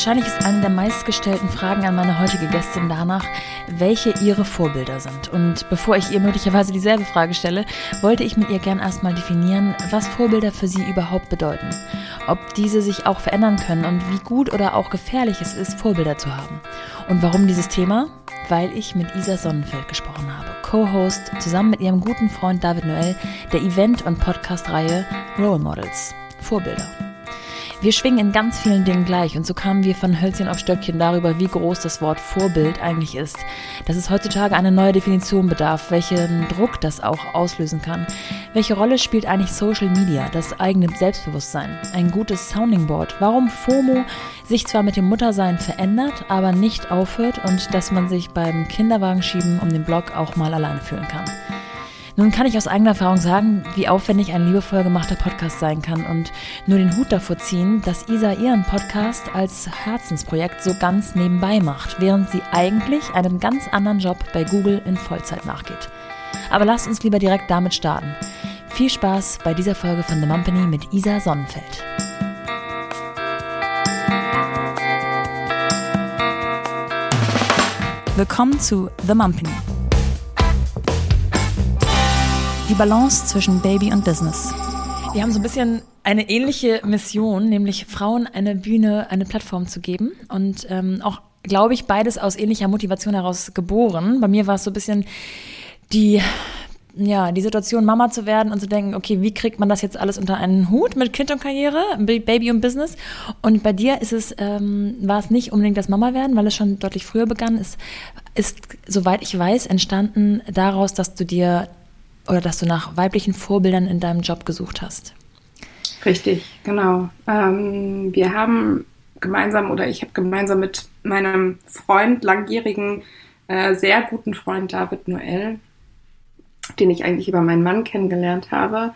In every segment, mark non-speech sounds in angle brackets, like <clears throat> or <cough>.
Wahrscheinlich ist eine der meistgestellten Fragen an meine heutige Gästin danach, welche ihre Vorbilder sind. Und bevor ich ihr möglicherweise dieselbe Frage stelle, wollte ich mit ihr gern erstmal definieren, was Vorbilder für sie überhaupt bedeuten. Ob diese sich auch verändern können und wie gut oder auch gefährlich es ist, Vorbilder zu haben. Und warum dieses Thema? Weil ich mit Isa Sonnenfeld gesprochen habe, Co-Host zusammen mit ihrem guten Freund David Noel der Event- und Podcast-Reihe Role Models. Vorbilder. Wir schwingen in ganz vielen Dingen gleich und so kamen wir von Hölzchen auf Stöckchen darüber, wie groß das Wort Vorbild eigentlich ist. Dass es heutzutage eine neue Definition bedarf, welchen Druck das auch auslösen kann. Welche Rolle spielt eigentlich Social Media, das eigene Selbstbewusstsein, ein gutes Sounding Board? Warum FOMO sich zwar mit dem Muttersein verändert, aber nicht aufhört und dass man sich beim Kinderwagenschieben um den Block auch mal alleine fühlen kann. Nun kann ich aus eigener Erfahrung sagen, wie aufwendig ein liebevoll gemachter Podcast sein kann und nur den Hut davor ziehen, dass Isa ihren Podcast als Herzensprojekt so ganz nebenbei macht, während sie eigentlich einem ganz anderen Job bei Google in Vollzeit nachgeht. Aber lasst uns lieber direkt damit starten. Viel Spaß bei dieser Folge von The Mumpany mit Isa Sonnenfeld. Willkommen zu The Mumpany die Balance zwischen Baby und Business. Wir haben so ein bisschen eine ähnliche Mission, nämlich Frauen eine Bühne, eine Plattform zu geben und ähm, auch, glaube ich, beides aus ähnlicher Motivation heraus geboren. Bei mir war es so ein bisschen die ja, die Situation, Mama zu werden und zu denken, okay, wie kriegt man das jetzt alles unter einen Hut mit Kind und Karriere, Baby und Business? Und bei dir ist es, ähm, war es nicht unbedingt das Mama werden, weil es schon deutlich früher begann. Es ist, soweit ich weiß, entstanden daraus, dass du dir oder dass du nach weiblichen Vorbildern in deinem Job gesucht hast. Richtig, genau. Ähm, wir haben gemeinsam oder ich habe gemeinsam mit meinem Freund, langjährigen, äh, sehr guten Freund David Noel, den ich eigentlich über meinen Mann kennengelernt habe,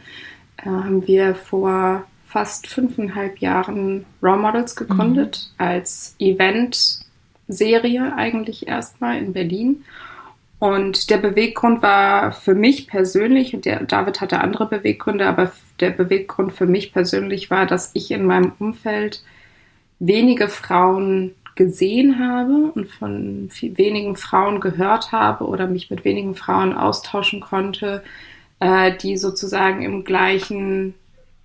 äh, haben wir vor fast fünfeinhalb Jahren Raw Models gegründet mhm. als Event-Serie eigentlich erstmal in Berlin und der Beweggrund war für mich persönlich, und der David hatte andere Beweggründe, aber der Beweggrund für mich persönlich war, dass ich in meinem Umfeld wenige Frauen gesehen habe und von wenigen Frauen gehört habe oder mich mit wenigen Frauen austauschen konnte, äh, die sozusagen im gleichen,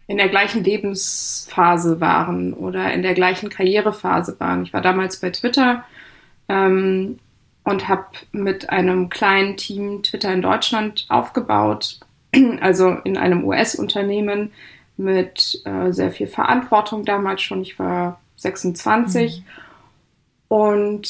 in der gleichen Lebensphase waren oder in der gleichen Karrierephase waren. Ich war damals bei Twitter ähm, und habe mit einem kleinen Team Twitter in Deutschland aufgebaut, <clears throat> also in einem US-Unternehmen mit äh, sehr viel Verantwortung damals schon. Ich war 26 mhm. und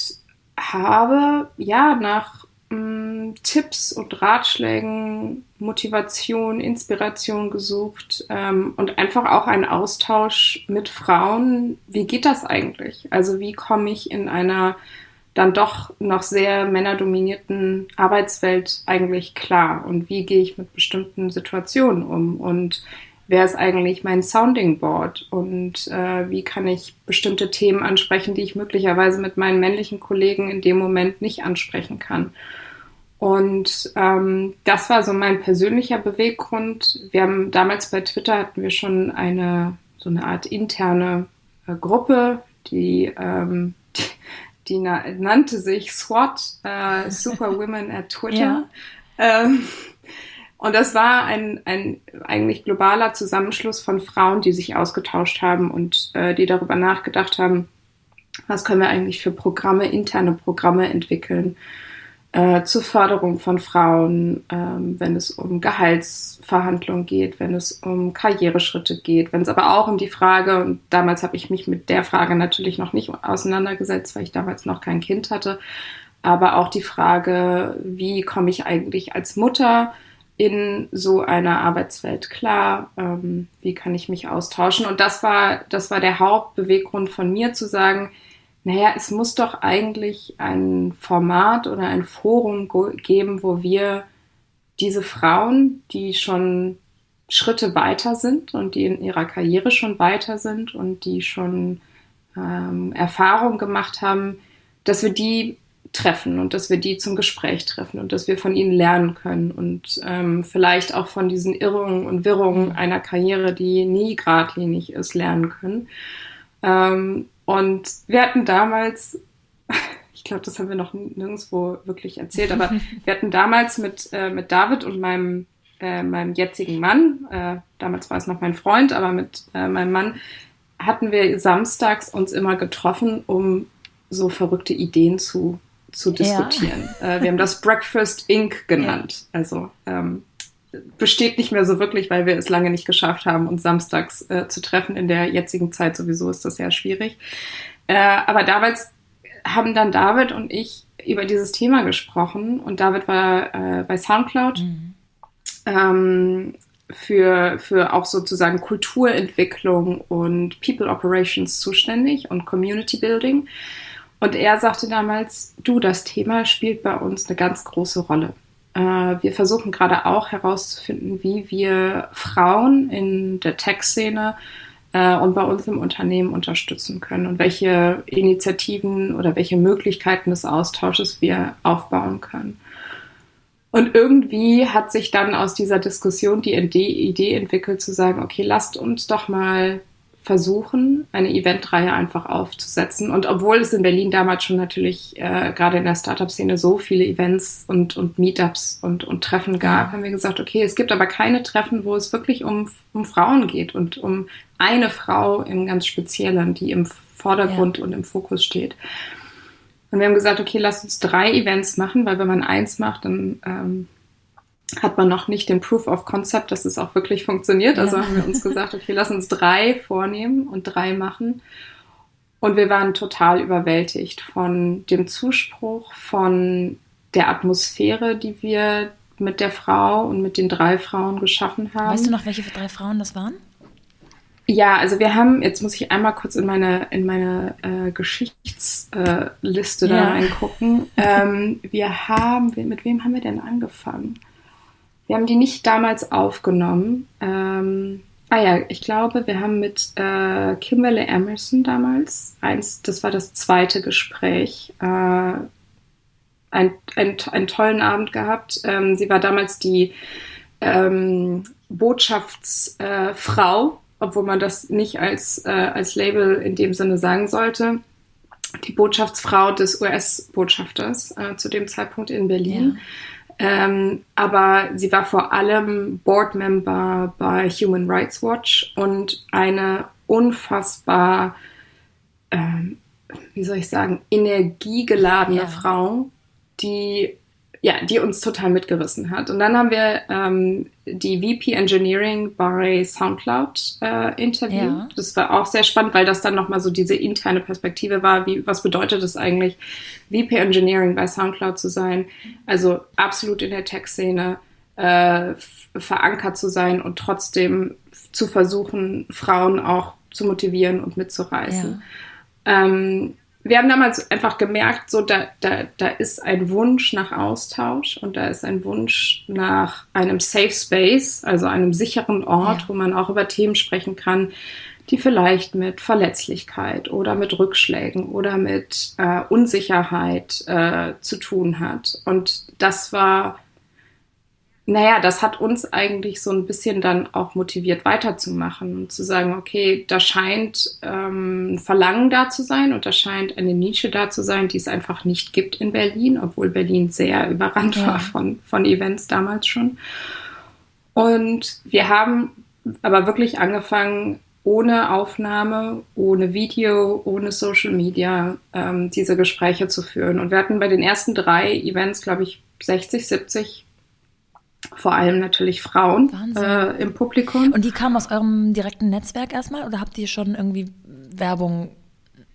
habe ja nach mh, mm, Tipps und Ratschlägen, Motivation, Inspiration gesucht ähm, und einfach auch einen Austausch mit Frauen. Wie geht das eigentlich? Also wie komme ich in einer dann doch noch sehr männerdominierten Arbeitswelt eigentlich klar? Und wie gehe ich mit bestimmten Situationen um? Und wer ist eigentlich mein Sounding Board? Und äh, wie kann ich bestimmte Themen ansprechen, die ich möglicherweise mit meinen männlichen Kollegen in dem Moment nicht ansprechen kann? Und ähm, das war so mein persönlicher Beweggrund. Wir haben damals bei Twitter hatten wir schon eine so eine Art interne äh, Gruppe, die ähm, die na nannte sich SWAT, äh, <laughs> Super Women at Twitter. Ja. Ähm, und das war ein, ein eigentlich globaler Zusammenschluss von Frauen, die sich ausgetauscht haben und äh, die darüber nachgedacht haben, was können wir eigentlich für Programme, interne Programme entwickeln äh, zur Förderung von Frauen, ähm, wenn es um Gehaltsverhandlungen geht, wenn es um Karriereschritte geht, wenn es aber auch um die Frage, und damals habe ich mich mit der Frage natürlich noch nicht auseinandergesetzt, weil ich damals noch kein Kind hatte, aber auch die Frage, wie komme ich eigentlich als Mutter in so einer Arbeitswelt klar, ähm, wie kann ich mich austauschen? Und das war, das war der Hauptbeweggrund von mir zu sagen, naja, es muss doch eigentlich ein Format oder ein Forum geben, wo wir diese Frauen, die schon Schritte weiter sind und die in ihrer Karriere schon weiter sind und die schon ähm, Erfahrung gemacht haben, dass wir die treffen und dass wir die zum Gespräch treffen und dass wir von ihnen lernen können und ähm, vielleicht auch von diesen Irrungen und Wirrungen einer Karriere, die nie geradlinig ist, lernen können. Ähm, Und wir hatten damals, <laughs> ich glaube, das haben wir noch nirgendwo wirklich erzählt, aber <laughs> wir hatten damals mit, äh, mit David und meinem, äh, meinem jetzigen Mann, äh, damals war es noch mein Freund, aber mit äh, meinem Mann, hatten wir samstags uns immer getroffen, um so verrückte Ideen zu, zu diskutieren. Ja. <laughs> Äh, wir haben das Breakfast Inc. genannt. Ja. Also ähm, besteht nicht mehr so wirklich, weil wir es lange nicht geschafft haben, uns samstags äh, zu treffen. In der jetzigen Zeit sowieso ist das sehr schwierig. Äh, aber damals haben dann David und ich über dieses Thema gesprochen und David war äh, bei SoundCloud mhm. ähm, für, für auch sozusagen Kulturentwicklung und People Operations zuständig und Community Building. Und er sagte damals, du, das Thema spielt bei uns eine ganz große Rolle. Äh, wir versuchen gerade auch herauszufinden, wie wir Frauen in der Tech-Szene äh, und bei uns im Unternehmen unterstützen können und welche Initiativen oder welche Möglichkeiten des Austausches wir aufbauen können. Und irgendwie hat sich dann aus dieser Diskussion die Idee entwickelt zu sagen, okay, lasst uns doch mal versuchen, eine Eventreihe einfach aufzusetzen. Und obwohl es in Berlin damals schon natürlich äh, gerade in der Startup-Szene so viele Events und, und Meetups und, und Treffen gab, haben wir gesagt, okay, es gibt aber keine Treffen, wo es wirklich um, um Frauen geht und um eine Frau im ganz Speziellen, die im Vordergrund ja. und im Fokus steht. Und wir haben gesagt, okay, lass uns drei Events machen, weil wenn man eins macht, dann ähm, hat man noch nicht den Proof of Concept, dass es auch wirklich funktioniert. Also ja. haben wir uns gesagt, okay, lass uns drei vornehmen und drei machen. Und wir waren total überwältigt von dem Zuspruch, von der Atmosphäre, die wir mit der Frau und mit den drei Frauen geschaffen haben. Weißt du noch, welche drei Frauen das waren? Ja, also wir haben, jetzt muss ich einmal kurz in meine, in meine äh, Geschichtsliste äh, ja. da reingucken. Ähm, wir haben, mit wem haben wir denn angefangen? Wir haben die nicht damals aufgenommen. Ähm, ah ja, ich glaube, wir haben mit äh, Kimberly Emerson damals, eins, das war das zweite Gespräch, äh, ein, ein, einen tollen Abend gehabt. Ähm, sie war damals die ähm, Botschaftsfrau obwohl man das nicht als, äh, als Label in dem Sinne sagen sollte, die Botschaftsfrau des US-Botschafters äh, zu dem Zeitpunkt in Berlin. Ja. Ähm, aber sie war vor allem Board-Member bei Human Rights Watch und eine unfassbar, ähm, wie soll ich sagen, energiegeladene ja. Frau, die ja, die uns total mitgerissen hat. Und dann haben wir ähm, die VP Engineering bei SoundCloud äh, interviewt. Ja. Das war auch sehr spannend, weil das dann nochmal so diese interne Perspektive war. Wie, was bedeutet es eigentlich, VP Engineering bei SoundCloud zu sein? Also absolut in der Tech-Szene äh, verankert zu sein und trotzdem zu versuchen, Frauen auch zu motivieren und mitzureißen. Ja. Ähm, wir haben damals einfach gemerkt, so da, da, da ist ein Wunsch nach Austausch und da ist ein Wunsch nach einem Safe Space, also einem sicheren Ort, ja. wo man auch über Themen sprechen kann, die vielleicht mit Verletzlichkeit oder mit Rückschlägen oder mit äh, Unsicherheit äh, zu tun hat. Und das war naja, das hat uns eigentlich so ein bisschen dann auch motiviert weiterzumachen und zu sagen, okay, da scheint ähm, ein Verlangen da zu sein und da scheint eine Nische da zu sein, die es einfach nicht gibt in Berlin, obwohl Berlin sehr überrannt ja. war von, von Events damals schon. Und wir haben aber wirklich angefangen, ohne Aufnahme, ohne Video, ohne Social Media ähm, diese Gespräche zu führen. Und wir hatten bei den ersten drei Events, glaube ich, 60, 70 vor allem natürlich Frauen äh, im Publikum. Und die kamen aus eurem direkten Netzwerk erstmal oder habt ihr schon irgendwie Werbung?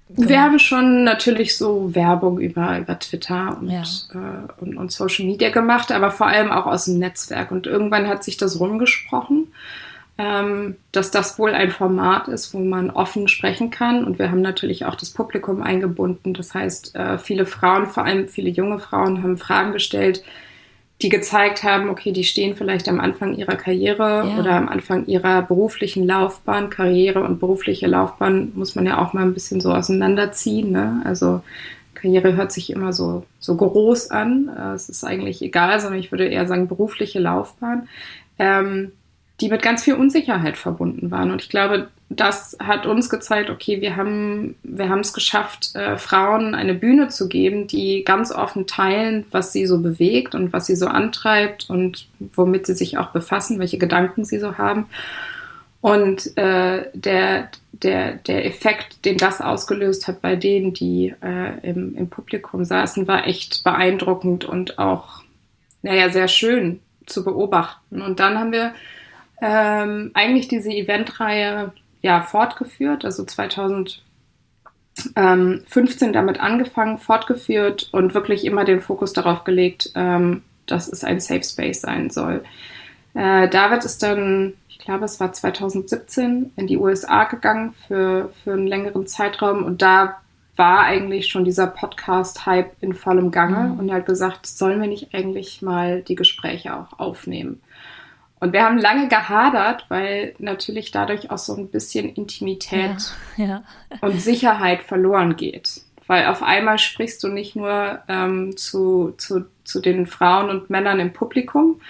Gemacht? Wir haben schon natürlich so Werbung über, über Twitter und, ja. äh, und, und, Social Media gemacht, aber vor allem auch aus dem Netzwerk. Und irgendwann hat sich das rumgesprochen, ähm, dass das wohl ein Format ist, wo man offen sprechen kann. Und wir haben natürlich auch das Publikum eingebunden. Das heißt, äh, viele Frauen, vor allem viele junge Frauen, haben Fragen gestellt, die gezeigt haben, okay, die stehen vielleicht am Anfang ihrer Karriere ja. oder am Anfang ihrer beruflichen Laufbahn. Karriere und berufliche Laufbahn muss man ja auch mal ein bisschen so auseinanderziehen. Ne? Also Karriere hört sich immer so, so groß an. Äh, es ist eigentlich egal, sondern ich würde eher sagen berufliche Laufbahn. Ähm, die mit ganz viel Unsicherheit verbunden waren. Und ich glaube, das hat uns gezeigt, okay, wir haben wir haben es geschafft, äh, Frauen eine Bühne zu geben, die ganz offen teilen, was sie so bewegt und was sie so antreibt und womit sie sich auch befassen, welche Gedanken sie so haben. Und äh, der, der, der Effekt, den das ausgelöst hat bei denen, die äh, im, im Publikum saßen, war echt beeindruckend und auch, naja, sehr schön zu beobachten. Und dann haben wir ähm, eigentlich diese Eventreihe ja fortgeführt, also 2015 damit angefangen, fortgeführt und wirklich immer den Fokus darauf gelegt, ähm, dass es ein Safe Space sein soll. Äh, David ist dann ich glaube, es war 2017 in die USA gegangen für, für einen längeren Zeitraum und da war eigentlich schon dieser Podcast-Hype in vollem Gange mhm. und er hat gesagt, sollen wir nicht eigentlich mal die Gespräche auch aufnehmen? Und wir haben lange gehadert, weil natürlich dadurch auch so ein bisschen Intimität ja, ja. und Sicherheit verloren geht. Weil auf einmal sprichst du nicht nur ähm, zu, zu, zu den Frauen und Männern im Publikum,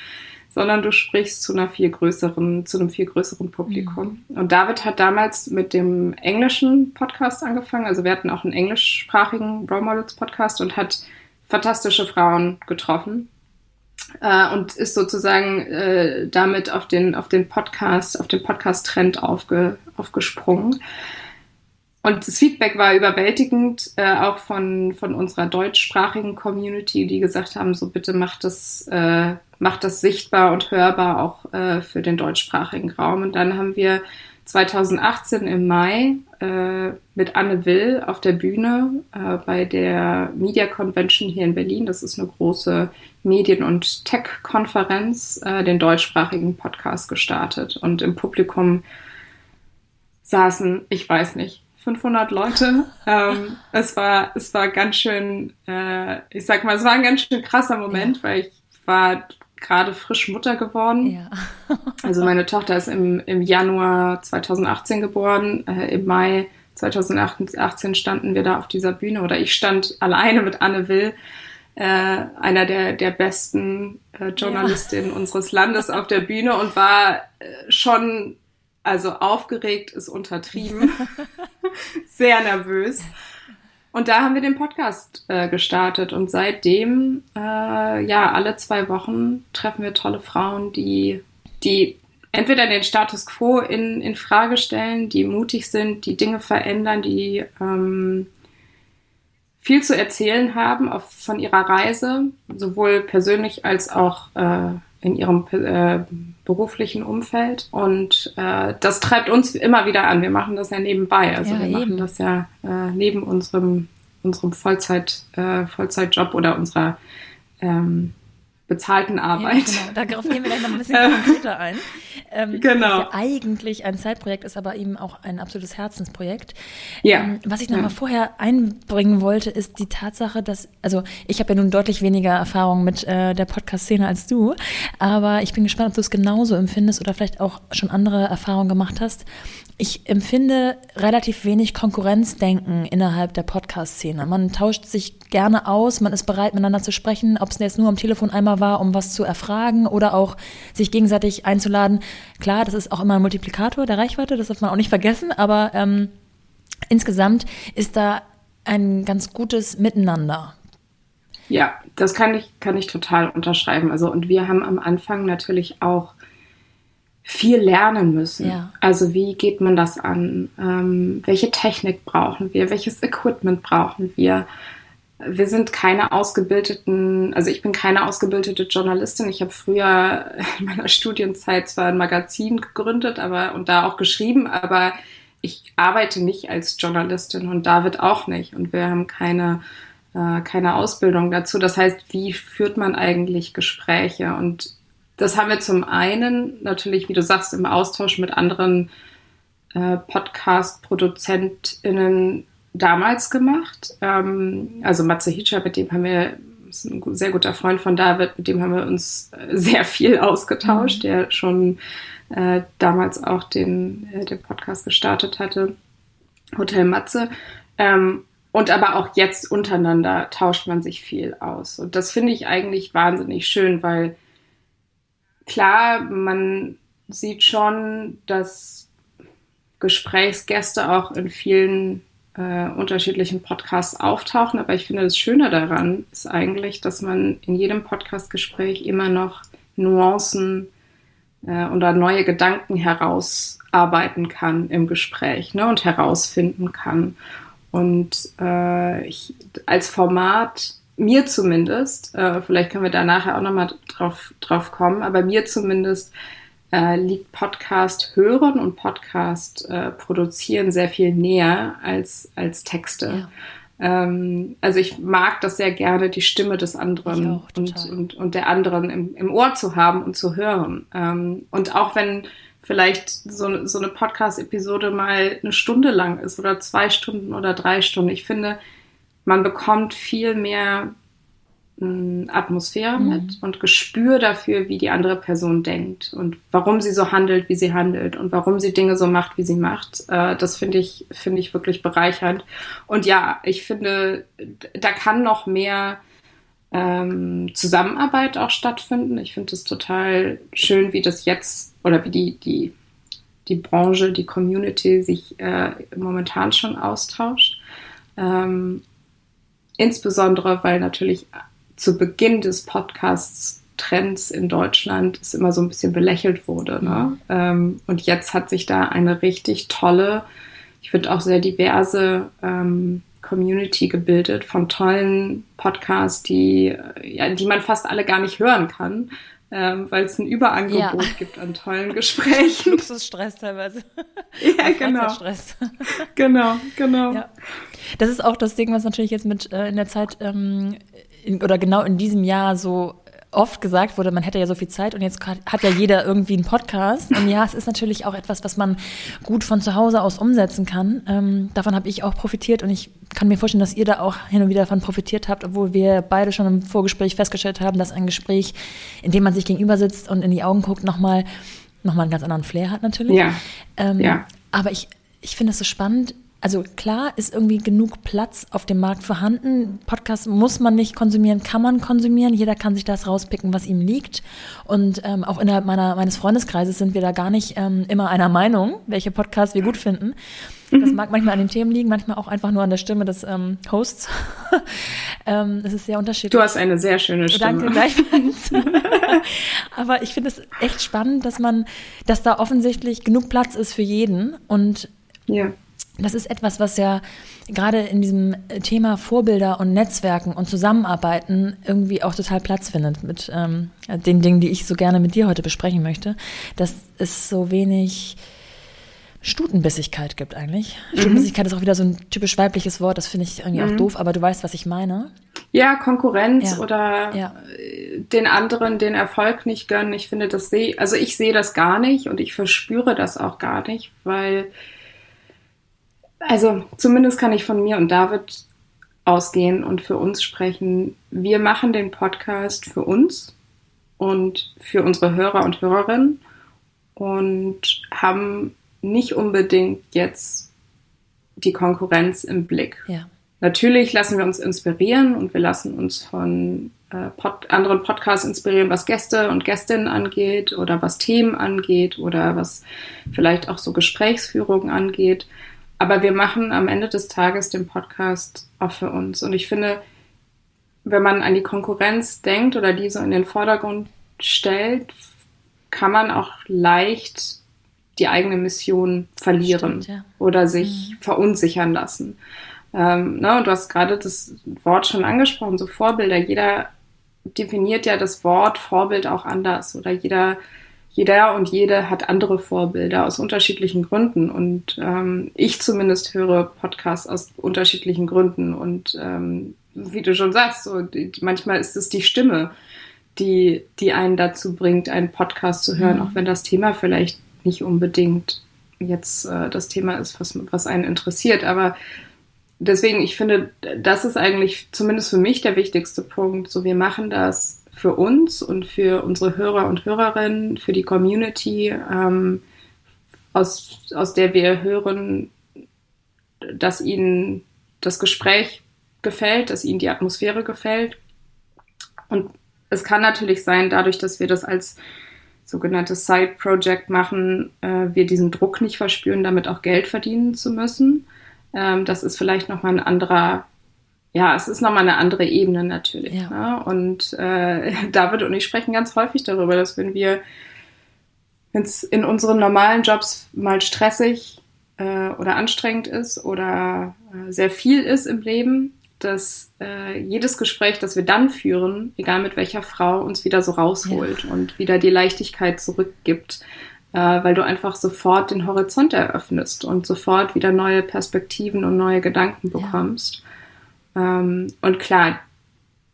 sondern du sprichst zu einer viel größeren, zu einem viel größeren Publikum. Mhm. Und David hat damals mit dem englischen Podcast angefangen. Also wir hatten auch einen englischsprachigen Role Models Podcast und hat fantastische Frauen getroffen. Äh, und ist sozusagen äh, damit auf den, auf den Podcast, auf den Podcast-Trend aufge, aufgesprungen. Und das Feedback war überwältigend, äh, auch von, von unserer deutschsprachigen Community, die gesagt haben, so bitte macht das, äh, macht das sichtbar und hörbar auch äh, für den deutschsprachigen Raum. Und dann haben wir 2018 im Mai äh, mit Anne Will auf der Bühne äh, bei der Media Convention hier in Berlin, das ist eine große Medien- und Tech-Konferenz, äh, den deutschsprachigen Podcast gestartet. Und im Publikum saßen, ich weiß nicht, 500 Leute. <laughs> ähm, es war, es war ganz schön, äh, ich sag mal, es war ein ganz schön krasser Moment, ja. weil ich war gerade frisch Mutter geworden. Ja. <laughs> also meine Tochter ist im, im Januar 2018 geboren. Äh, Im Mai 2018 standen wir da auf dieser Bühne oder ich stand alleine mit Anne Will, äh, einer der, der besten äh, Journalistinnen ja. unseres Landes auf der Bühne und war äh, schon also aufgeregt ist untertrieben, <laughs> sehr nervös. Und da haben wir den Podcast äh, gestartet. Und seitdem, äh, ja, alle zwei Wochen treffen wir tolle Frauen, die, die entweder den Status quo in, in Frage stellen, die mutig sind, die Dinge verändern, die ähm, viel zu erzählen haben auf, von ihrer Reise, sowohl persönlich als auch äh, in ihrem äh, beruflichen Umfeld. Und äh, das treibt uns immer wieder an. Wir machen das ja nebenbei. Also ja, wir eben. machen das ja äh, neben unserem, unserem Vollzeit, äh, Vollzeitjob oder unserer ähm, bezahlten Arbeit. Ja, genau. Darauf gehen wir gleich noch ein bisschen <laughs> konkreter ein. Ähm, genau. Das ja eigentlich ein Zeitprojekt ist, aber eben auch ein absolutes Herzensprojekt. Ja. Ähm, was ich noch ja. vorher einbringen wollte, ist die Tatsache, dass, also ich habe ja nun deutlich weniger Erfahrung mit äh, der Podcast-Szene als du, aber ich bin gespannt, ob du es genauso empfindest oder vielleicht auch schon andere Erfahrungen gemacht hast. Ich empfinde relativ wenig Konkurrenzdenken innerhalb der Podcast-Szene. Man tauscht sich gerne aus, man ist bereit, miteinander zu sprechen, ob es jetzt nur am Telefon einmal war, um was zu erfragen oder auch sich gegenseitig einzuladen. Klar, das ist auch immer ein Multiplikator der Reichweite, das darf man auch nicht vergessen, aber ähm, insgesamt ist da ein ganz gutes Miteinander. Ja, das kann ich, kann ich total unterschreiben. Also, und wir haben am Anfang natürlich auch viel lernen müssen. Ja. Also wie geht man das an? Ähm, welche Technik brauchen wir? Welches Equipment brauchen wir? Wir sind keine ausgebildeten, also ich bin keine ausgebildete Journalistin. Ich habe früher in meiner Studienzeit zwar ein Magazin gegründet, aber und da auch geschrieben, aber ich arbeite nicht als Journalistin und David auch nicht. Und wir haben keine äh, keine Ausbildung dazu. Das heißt, wie führt man eigentlich Gespräche? Und das haben wir zum einen natürlich, wie du sagst, im Austausch mit anderen äh, Podcast-ProduzentInnen damals gemacht. Ähm, also Matze Hitscher, mit dem haben wir, ist ein sehr guter Freund von David, mit dem haben wir uns äh, sehr viel ausgetauscht, mhm. der schon äh, damals auch den, äh, den Podcast gestartet hatte, Hotel Matze. Ähm, und aber auch jetzt untereinander tauscht man sich viel aus. Und das finde ich eigentlich wahnsinnig schön, weil klar, man, sieht schon, dass Gesprächsgäste auch in vielen äh, unterschiedlichen Podcasts auftauchen. Aber ich finde, das Schöne daran ist eigentlich, dass man in jedem Podcastgespräch immer noch Nuancen äh, oder neue Gedanken herausarbeiten kann im Gespräch ne, und herausfinden kann. Und äh, ich, als Format, mir zumindest, äh, vielleicht können wir da nachher auch nochmal drauf, drauf kommen, aber mir zumindest äh, liegt Podcast hören und Podcast äh, produzieren sehr viel näher als, als Texte. Ja. Ähm, also ich mag das sehr gerne, die Stimme des anderen auch, und, und, und der anderen im, im Ohr zu haben und zu hören. Ähm, und auch wenn vielleicht so, so eine Podcast-Episode mal eine Stunde lang ist oder zwei Stunden oder drei Stunden. Ich finde, man bekommt viel mehr mh, hm, Atmosphäre mhm. mit und Gespür dafür, wie die andere Person denkt und warum sie so handelt, wie sie handelt und warum sie Dinge so macht, wie sie macht. Äh, das finde ich, finde ich wirklich bereichernd. Und ja, ich finde, da kann noch mehr ähm, Zusammenarbeit auch stattfinden. Ich finde es total schön, wie das jetzt oder wie die, die, die Branche, die Community sich äh, momentan schon austauscht. Ähm, insbesondere, weil natürlich zu Beginn des Podcasts Trends in Deutschland es immer so ein bisschen belächelt wurde. Ne? Ähm, und jetzt hat sich da eine richtig tolle, ich finde auch sehr diverse ähm, Community gebildet von tollen Podcasts, die, ja, die man fast alle gar nicht hören kann, ähm, weil es ein Überangebot ja. gibt an tollen Gesprächen. <laughs> Luxusstress teilweise. Ja, genau. genau, genau. Ja. Das ist auch das Ding, was natürlich jetzt mit äh, in der Zeit ähm, in, oder genau in diesem Jahr so oft gesagt wurde, man hätte ja so viel Zeit und jetzt hat ja jeder irgendwie einen Podcast. Und ja, es ist natürlich auch etwas, was man gut von zu Hause aus umsetzen kann. Ähm, davon habe ich auch profitiert und ich kann mir vorstellen, dass ihr da auch hin und wieder davon profitiert habt, obwohl wir beide schon im Vorgespräch festgestellt haben, dass ein Gespräch, in dem man sich gegenüber sitzt und in die Augen guckt, nochmal noch mal einen ganz anderen Flair hat natürlich. Ja. Ähm, ja. Aber ich, ich finde es so spannend, also klar ist irgendwie genug Platz auf dem Markt vorhanden. Podcast muss man nicht konsumieren, kann man konsumieren. Jeder kann sich das rauspicken, was ihm liegt. Und ähm, auch innerhalb meiner, meines Freundeskreises sind wir da gar nicht ähm, immer einer Meinung, welche Podcasts wir gut finden. Das mag manchmal an den Themen liegen, manchmal auch einfach nur an der Stimme des ähm, Hosts. <laughs> ähm, das ist sehr unterschiedlich. Du hast eine sehr schöne Stimme. Danke gleichfalls. <laughs> Aber ich finde es echt spannend, dass man, dass da offensichtlich genug Platz ist für jeden und ja das ist etwas, was ja gerade in diesem Thema Vorbilder und Netzwerken und Zusammenarbeiten irgendwie auch total Platz findet mit ähm, den Dingen, die ich so gerne mit dir heute besprechen möchte, dass es so wenig Stutenbissigkeit gibt eigentlich. Mhm. Stutenbissigkeit ist auch wieder so ein typisch weibliches Wort, das finde ich irgendwie mhm. auch doof, aber du weißt, was ich meine. Ja, Konkurrenz ja. oder ja. den anderen den Erfolg nicht gönnen. Ich finde, das sehe, also ich sehe das gar nicht und ich verspüre das auch gar nicht, weil also zumindest kann ich von mir und David ausgehen und für uns sprechen. Wir machen den Podcast für uns und für unsere Hörer und Hörerinnen und haben nicht unbedingt jetzt die Konkurrenz im Blick. Ja. Natürlich lassen wir uns inspirieren und wir lassen uns von äh, Pod anderen Podcasts inspirieren, was Gäste und Gästinnen angeht oder was Themen angeht oder was vielleicht auch so Gesprächsführung angeht. Aber wir machen am Ende des Tages den Podcast auch für uns. Und ich finde, wenn man an die Konkurrenz denkt oder die so in den Vordergrund stellt, kann man auch leicht die eigene Mission verlieren Stimmt, ja. oder sich mhm. verunsichern lassen. Ähm, ne, und du hast gerade das Wort schon angesprochen, so Vorbilder. Jeder definiert ja das Wort Vorbild auch anders oder jeder jeder und jede hat andere Vorbilder aus unterschiedlichen Gründen. Und ähm, ich zumindest höre Podcasts aus unterschiedlichen Gründen. Und ähm, wie du schon sagst, so, die, manchmal ist es die Stimme, die, die einen dazu bringt, einen Podcast zu hören, mhm. auch wenn das Thema vielleicht nicht unbedingt jetzt äh, das Thema ist, was, was einen interessiert. Aber deswegen, ich finde, das ist eigentlich zumindest für mich der wichtigste Punkt. So, wir machen das für uns und für unsere Hörer und Hörerinnen, für die Community, ähm, aus, aus der wir hören, dass ihnen das Gespräch gefällt, dass ihnen die Atmosphäre gefällt. Und es kann natürlich sein, dadurch, dass wir das als sogenanntes Side-Project machen, äh, wir diesen Druck nicht verspüren, damit auch Geld verdienen zu müssen. Ähm, das ist vielleicht nochmal ein anderer, ja, es ist nochmal eine andere Ebene natürlich. Ja. Ne? Und äh, <laughs> David und ich sprechen ganz häufig darüber, dass wenn wir, wenn es in unseren normalen Jobs mal stressig äh, oder anstrengend ist oder äh, sehr viel ist im Leben, dass äh, jedes Gespräch, das wir dann führen, egal mit welcher Frau, uns wieder so rausholt ja. und wieder die Leichtigkeit zurückgibt, äh, weil du einfach sofort den Horizont eröffnest und sofort wieder neue Perspektiven und neue Gedanken bekommst. Ja. Ähm, und klar,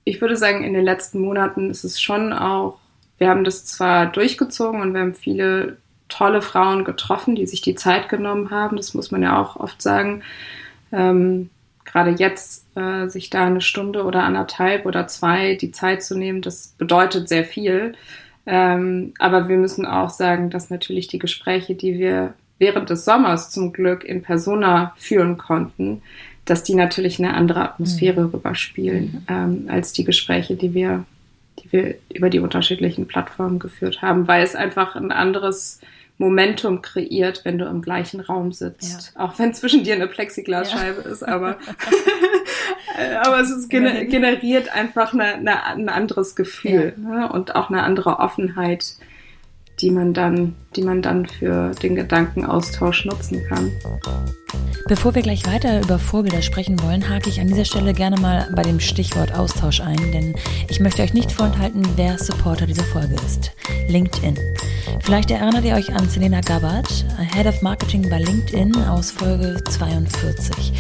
ich würde sagen, in den letzten Monaten ist es schon auch, wir haben das zwar durchgezogen und wir haben viele tolle Frauen getroffen, die sich die Zeit genommen haben, das muss man ja auch oft sagen. Ähm, gerade jetzt äh, sich da eine Stunde oder anderthalb oder zwei die Zeit zu nehmen, das bedeutet sehr viel. Ähm, aber wir müssen auch sagen, dass natürlich die Gespräche, die wir während des Sommers zum Glück in Persona führen konnten, dass die natürlich eine andere Atmosphäre mhm. rüberspielen ähm, als die Gespräche, die wir, die wir über die unterschiedlichen Plattformen geführt haben, weil es einfach ein anderes Momentum kreiert, wenn du im gleichen Raum sitzt. Ja. Auch wenn zwischen dir eine Plexiglasscheibe ja. ist, aber, <laughs> <laughs> aber es gener generiert einfach eine, eine, ein anderes Gefühl ja. ne? und auch eine andere Offenheit, die man dann, die man dann für den Gedankenaustausch nutzen kann. Bevor wir gleich weiter über Vorbilder sprechen wollen, hake ich an dieser Stelle gerne mal bei dem Stichwort Austausch ein, denn ich möchte euch nicht vorenthalten, wer Supporter dieser Folge ist. LinkedIn. Vielleicht erinnert ihr euch an Selena Gabbard, Head of Marketing bei LinkedIn aus Folge 42.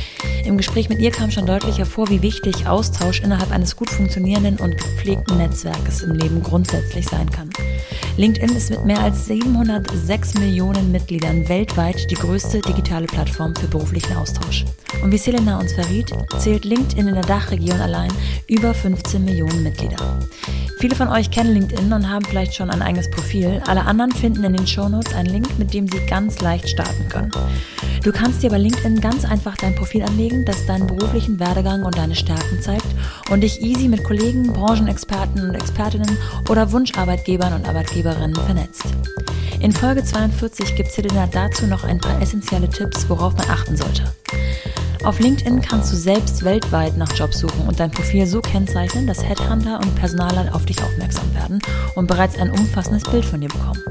Im Gespräch mit ihr kam schon deutlich hervor, wie wichtig Austausch innerhalb eines gut funktionierenden und gepflegten Netzwerkes im Leben grundsätzlich sein kann. LinkedIn ist mit mehr als 706 Millionen Mitgliedern weltweit die größte digitale Plattform für beruflichen Austausch. Und wie Selena uns verriet, zählt LinkedIn in der Dachregion allein über 15 Millionen Mitglieder. Viele von euch kennen LinkedIn und haben vielleicht schon ein eigenes Profil. Alle anderen finden in den Shownotes einen Link, mit dem sie ganz leicht starten können. Du kannst dir bei LinkedIn ganz einfach dein Profil anlegen, das deinen beruflichen Werdegang und deine Stärken zeigt und dich easy mit Kollegen, Branchenexperten und Expertinnen oder Wunscharbeitgebern und Arbeitgeberinnen vernetzt. In Folge 42 gibt Selina dazu noch ein paar essentielle Tipps, worauf man achten sollte. Auf LinkedIn kannst du selbst weltweit nach Jobs suchen und dein Profil so kennzeichnen, dass Headhunter und Personaler auf dich aufmerksam werden und bereits ein umfassendes Bild von dir bekommen.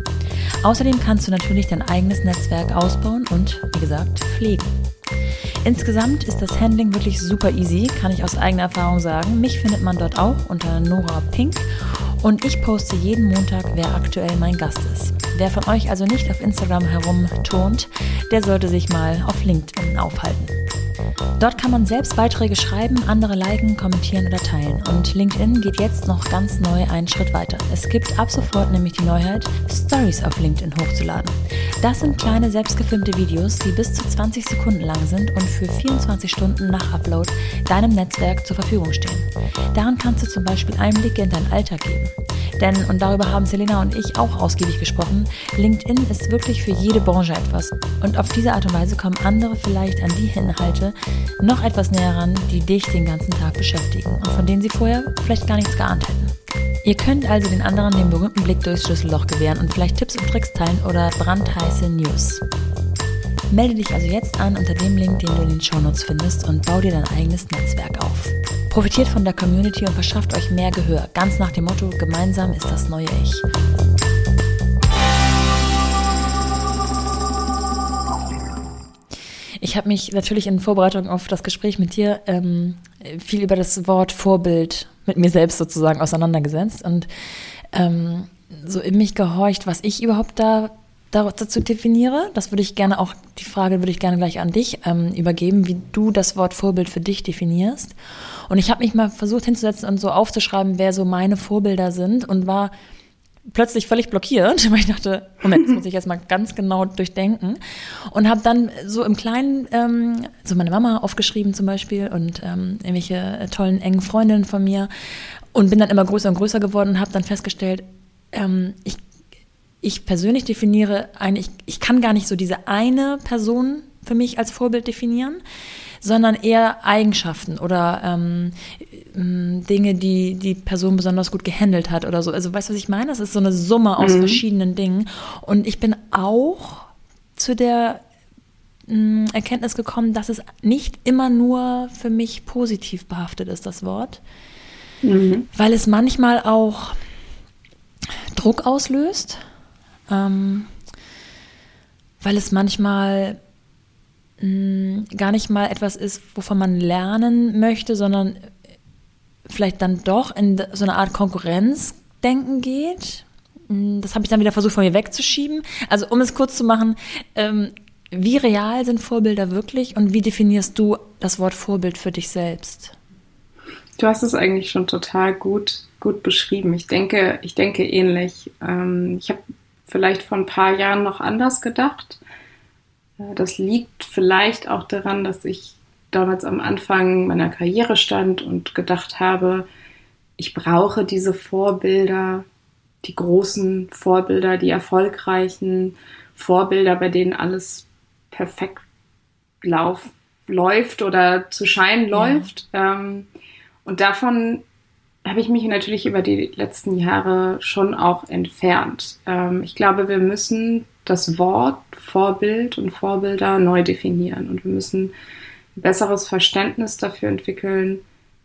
Außerdem kannst du natürlich dein eigenes Netzwerk ausbauen und, wie gesagt, pflegen. Insgesamt ist das Handling wirklich super easy, kann ich aus eigener Erfahrung sagen. Mich findet man dort auch unter Nora Pink und ich poste jeden Montag, wer aktuell mein Gast ist. Wer von euch also nicht auf Instagram herumturnt, der sollte sich mal auf LinkedIn aufhalten. Dort kann man selbst Beiträge schreiben, andere liken, kommentieren oder teilen. Und LinkedIn geht jetzt noch ganz neu einen Schritt weiter. Es gibt ab sofort nämlich die Neuheit, Stories auf LinkedIn hochzuladen. Das sind kleine selbstgefilmte Videos, die bis zu 20 Sekunden lang sind und für 24 Stunden nach Upload deinem Netzwerk zur Verfügung stehen. Daran kannst du zum Beispiel Einblicke in deinen Alltag geben. Denn, und darüber haben Selena und ich auch ausgiebig gesprochen, LinkedIn ist wirklich für jede Branche etwas. Und auf diese Art und Weise kommen andere vielleicht an die Inhalte noch etwas näher ran, die dich den ganzen Tag beschäftigen und von denen sie vorher vielleicht gar nichts geahnt hätten. Ihr könnt also den anderen den berühmten Blick durchs Schlüsselloch gewähren und vielleicht Tipps und Tricks teilen oder brandheiße News. Melde dich also jetzt an unter dem Link, den du in den Shownotes findest und bau dir dein eigenes Netzwerk auf. Profitiert von der Community und verschafft euch mehr Gehör, ganz nach dem Motto, gemeinsam ist das neue Ich. Ich habe mich natürlich in Vorbereitung auf das Gespräch mit dir ähm, viel über das Wort Vorbild mit mir selbst sozusagen auseinandergesetzt und ähm, so in mich gehorcht, was ich überhaupt da dazu definiere. Das würde ich gerne auch, die Frage würde ich gerne gleich an dich ähm, übergeben, wie du das Wort Vorbild für dich definierst. Und ich habe mich mal versucht hinzusetzen und so aufzuschreiben, wer so meine Vorbilder sind und war plötzlich völlig blockiert, <laughs> weil ich dachte, Moment, das muss ich jetzt mal ganz genau durchdenken. Und habe dann so im Kleinen ähm, so meine Mama aufgeschrieben zum Beispiel und ähm, irgendwelche tollen, engen Freundinnen von mir und bin dann immer größer und größer geworden und habe dann festgestellt, ähm, ich ich persönlich definiere eigentlich, ich kann gar nicht so diese eine Person für mich als Vorbild definieren, sondern eher Eigenschaften oder ähm, mh, Dinge, die die Person besonders gut gehandelt hat oder so. Also weißt du, was ich meine? Das ist so eine Summe aus mhm. verschiedenen Dingen. Und ich bin auch zu der mh, Erkenntnis gekommen, dass es nicht immer nur für mich positiv behaftet ist, das Wort. Mhm. Weil es manchmal auch Druck auslöst. Ähm, weil es manchmal mh, gar nicht mal etwas ist, wovon man lernen möchte, sondern vielleicht dann doch in so eine Art Konkurrenzdenken geht. Das habe ich dann wieder versucht von mir wegzuschieben. Also um es kurz zu machen, ähm, wie real sind Vorbilder wirklich und wie definierst du das Wort Vorbild für dich selbst? Du hast es eigentlich schon total gut, gut beschrieben. Ich denke, ich denke ähnlich. Ähm, ich habe vielleicht vor ein paar Jahren noch anders gedacht. Äh, das liegt vielleicht auch daran, dass ich damals am Anfang meiner Karriere stand und gedacht habe, ich brauche diese Vorbilder, die großen Vorbilder, die erfolgreichen Vorbilder, bei denen alles perfekt lauf, läuft oder zu Schein läuft. Ja. Ähm, und davon habe ich mich natürlich über die letzten Jahre schon auch entfernt. Ähm, ich glaube, wir müssen das Wort Vorbild und Vorbilder neu definieren und wir müssen ein besseres Verständnis dafür entwickeln,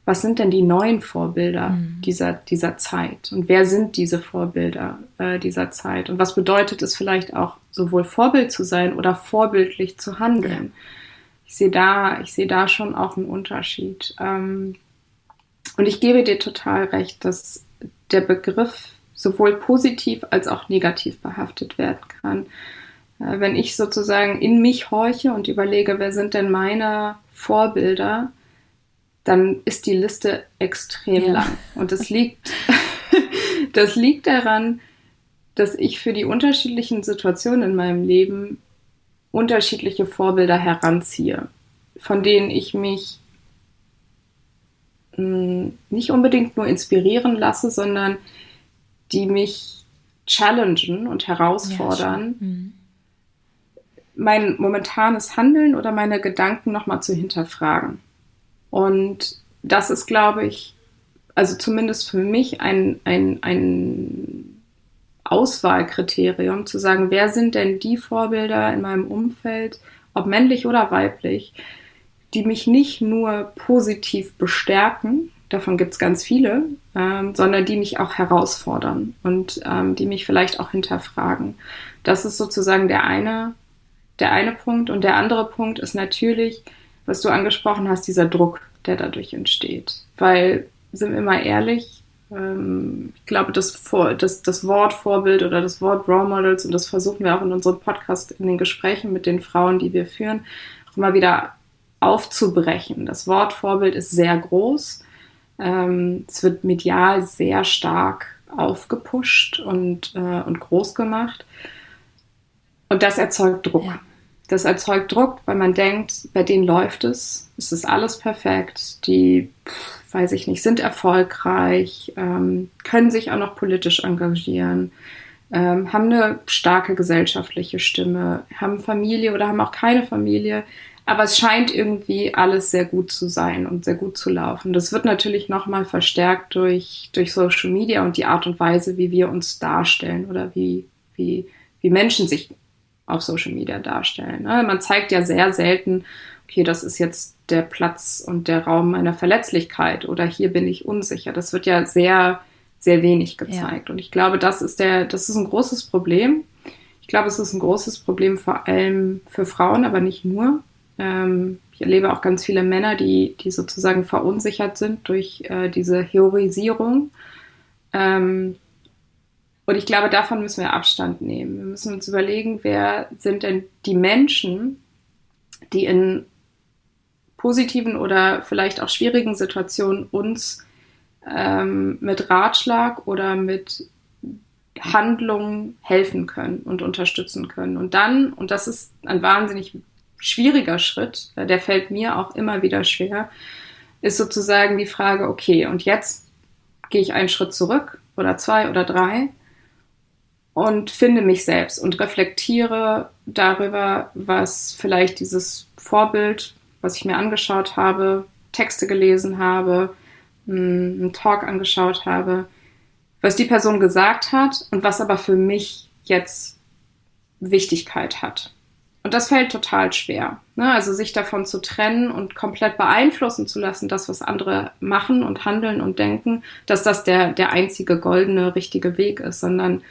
was sind denn die neuen Vorbilder mhm. dieser, dieser Zeit und wer sind diese Vorbilder äh, dieser Zeit und was bedeutet es vielleicht auch sowohl Vorbild zu sein oder vorbildlich zu handeln. Ja. Ich sehe da, ich sehe da schon auch einen Unterschied. Ähm, und ich gebe dir total recht, dass der Begriff sowohl positiv als auch negativ behaftet werden kann. Äh, wenn ich sozusagen in mich horche und überlege, wer sind denn meine Vorbilder, dann ist die Liste extrem ja. lang. Und das liegt, <laughs> das liegt daran, dass ich für die unterschiedlichen Situationen in meinem Leben unterschiedliche Vorbilder heranziehe, von denen ich mich nicht unbedingt nur inspirieren lasse, sondern die mich challengen und herausfordern, ja, mhm. mein momentanes Handeln oder meine Gedanken nochmal zu hinterfragen. Und das ist, glaube ich, also zumindest für mich ein, ein, ein Auswahlkriterium, zu sagen, wer sind denn die Vorbilder in meinem Umfeld, ob männlich oder weiblich, die mich nicht nur positiv bestärken, davon gibt es ganz viele, ähm, sondern die mich auch herausfordern und ähm, die mich vielleicht auch hinterfragen. Das ist sozusagen der eine, der eine Punkt. Und der andere Punkt ist natürlich, was du angesprochen hast, dieser Druck, der dadurch entsteht. Weil, sind wir mal ehrlich, ähm, ich glaube, das, Vor das, das Wort Vorbild oder das Wort Role Models, und das versuchen wir auch in unserem Podcast, in den Gesprächen mit den Frauen, die wir führen, auch immer wieder aufzubrechen. Das Wort Vorbild ist sehr groß. Ähm, es wird medial sehr stark aufgepusht und, äh, und groß gemacht. Und das erzeugt Druck. Ja. Das erzeugt Druck, weil man denkt, bei denen läuft es, es ist alles perfekt, die, weiß ich nicht, sind erfolgreich, ähm, können sich auch noch politisch engagieren, ähm, haben eine starke gesellschaftliche Stimme, haben Familie oder haben auch keine Familie, aber es scheint irgendwie alles sehr gut zu sein und sehr gut zu laufen. Das wird natürlich nochmal verstärkt durch, durch Social Media und die Art und Weise, wie wir uns darstellen oder wie, wie, wie Menschen sich auf Social Media darstellen. Ne? Man zeigt ja sehr selten, okay, das ist jetzt der Platz und der Raum meiner Verletzlichkeit oder hier bin ich unsicher. Das wird ja sehr, sehr wenig gezeigt. Ja. Und ich glaube, das ist der, das ist ein großes Problem. Ich glaube, es ist ein großes Problem vor allem für Frauen, aber nicht nur. Ähm, ich erlebe auch ganz viele Männer, die, die sozusagen verunsichert sind durch äh, diese Heroisierung. Ähm, und ich glaube, davon müssen wir Abstand nehmen. Wir müssen uns überlegen, wer sind denn die Menschen, die in positiven oder vielleicht auch schwierigen Situationen uns ähm, mit Ratschlag oder mit Handlungen helfen können und unterstützen können. Und dann, und das ist ein wahnsinnig schwieriger Schritt, der fällt mir auch immer wieder schwer, ist sozusagen die Frage, okay, und jetzt gehe ich einen Schritt zurück oder zwei oder drei und finde mich selbst und reflektiere darüber, was vielleicht dieses Vorbild, was ich mir angeschaut habe, Texte gelesen habe, hm, einen Talk angeschaut habe, was die Person gesagt hat und was aber für mich jetzt Wichtigkeit hat. Und das fällt total schwer. Ne? Also sich davon zu trennen und komplett beeinflussen zu lassen, das, was andere machen und handeln und denken, dass das der, der einzige goldene, richtige Weg ist, sondern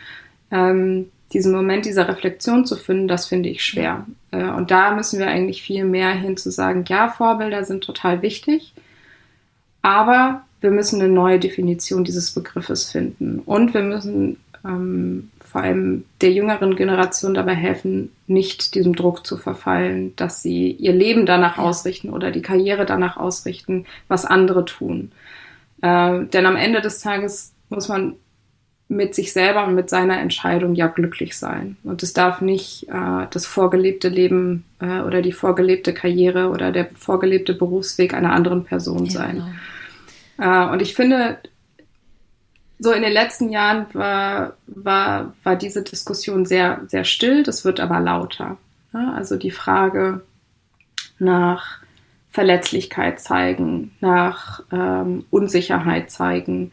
ähm, diesen Moment dieser Reflexion zu finden, das finde ich schwer. Äh, und da müssen wir eigentlich viel mehr hin zu sagen, ja, Vorbilder sind total wichtig, aber wir müssen eine neue Definition dieses Begriffes finden. Und wir müssen ähm, vor allem der jüngeren Generation dabei helfen, nicht diesem Druck zu verfallen, dass sie ihr Leben danach ausrichten oder die Karriere danach ausrichten, was andere tun. Äh, denn am Ende des Tages muss man mit sich selber und mit seiner Entscheidung ja glücklich sein. Und es darf nicht äh, das vorgelebte Leben äh, oder die vorgelebte Karriere oder der vorgelebte Berufsweg einer anderen Person ja, sein. Genau. Äh, und ich finde, so in den letzten Jahren war, war, war diese Diskussion sehr, sehr still, das wird aber lauter. Ja, also die Frage nach Verletzlichkeit zeigen, nach ähm, Unsicherheit zeigen,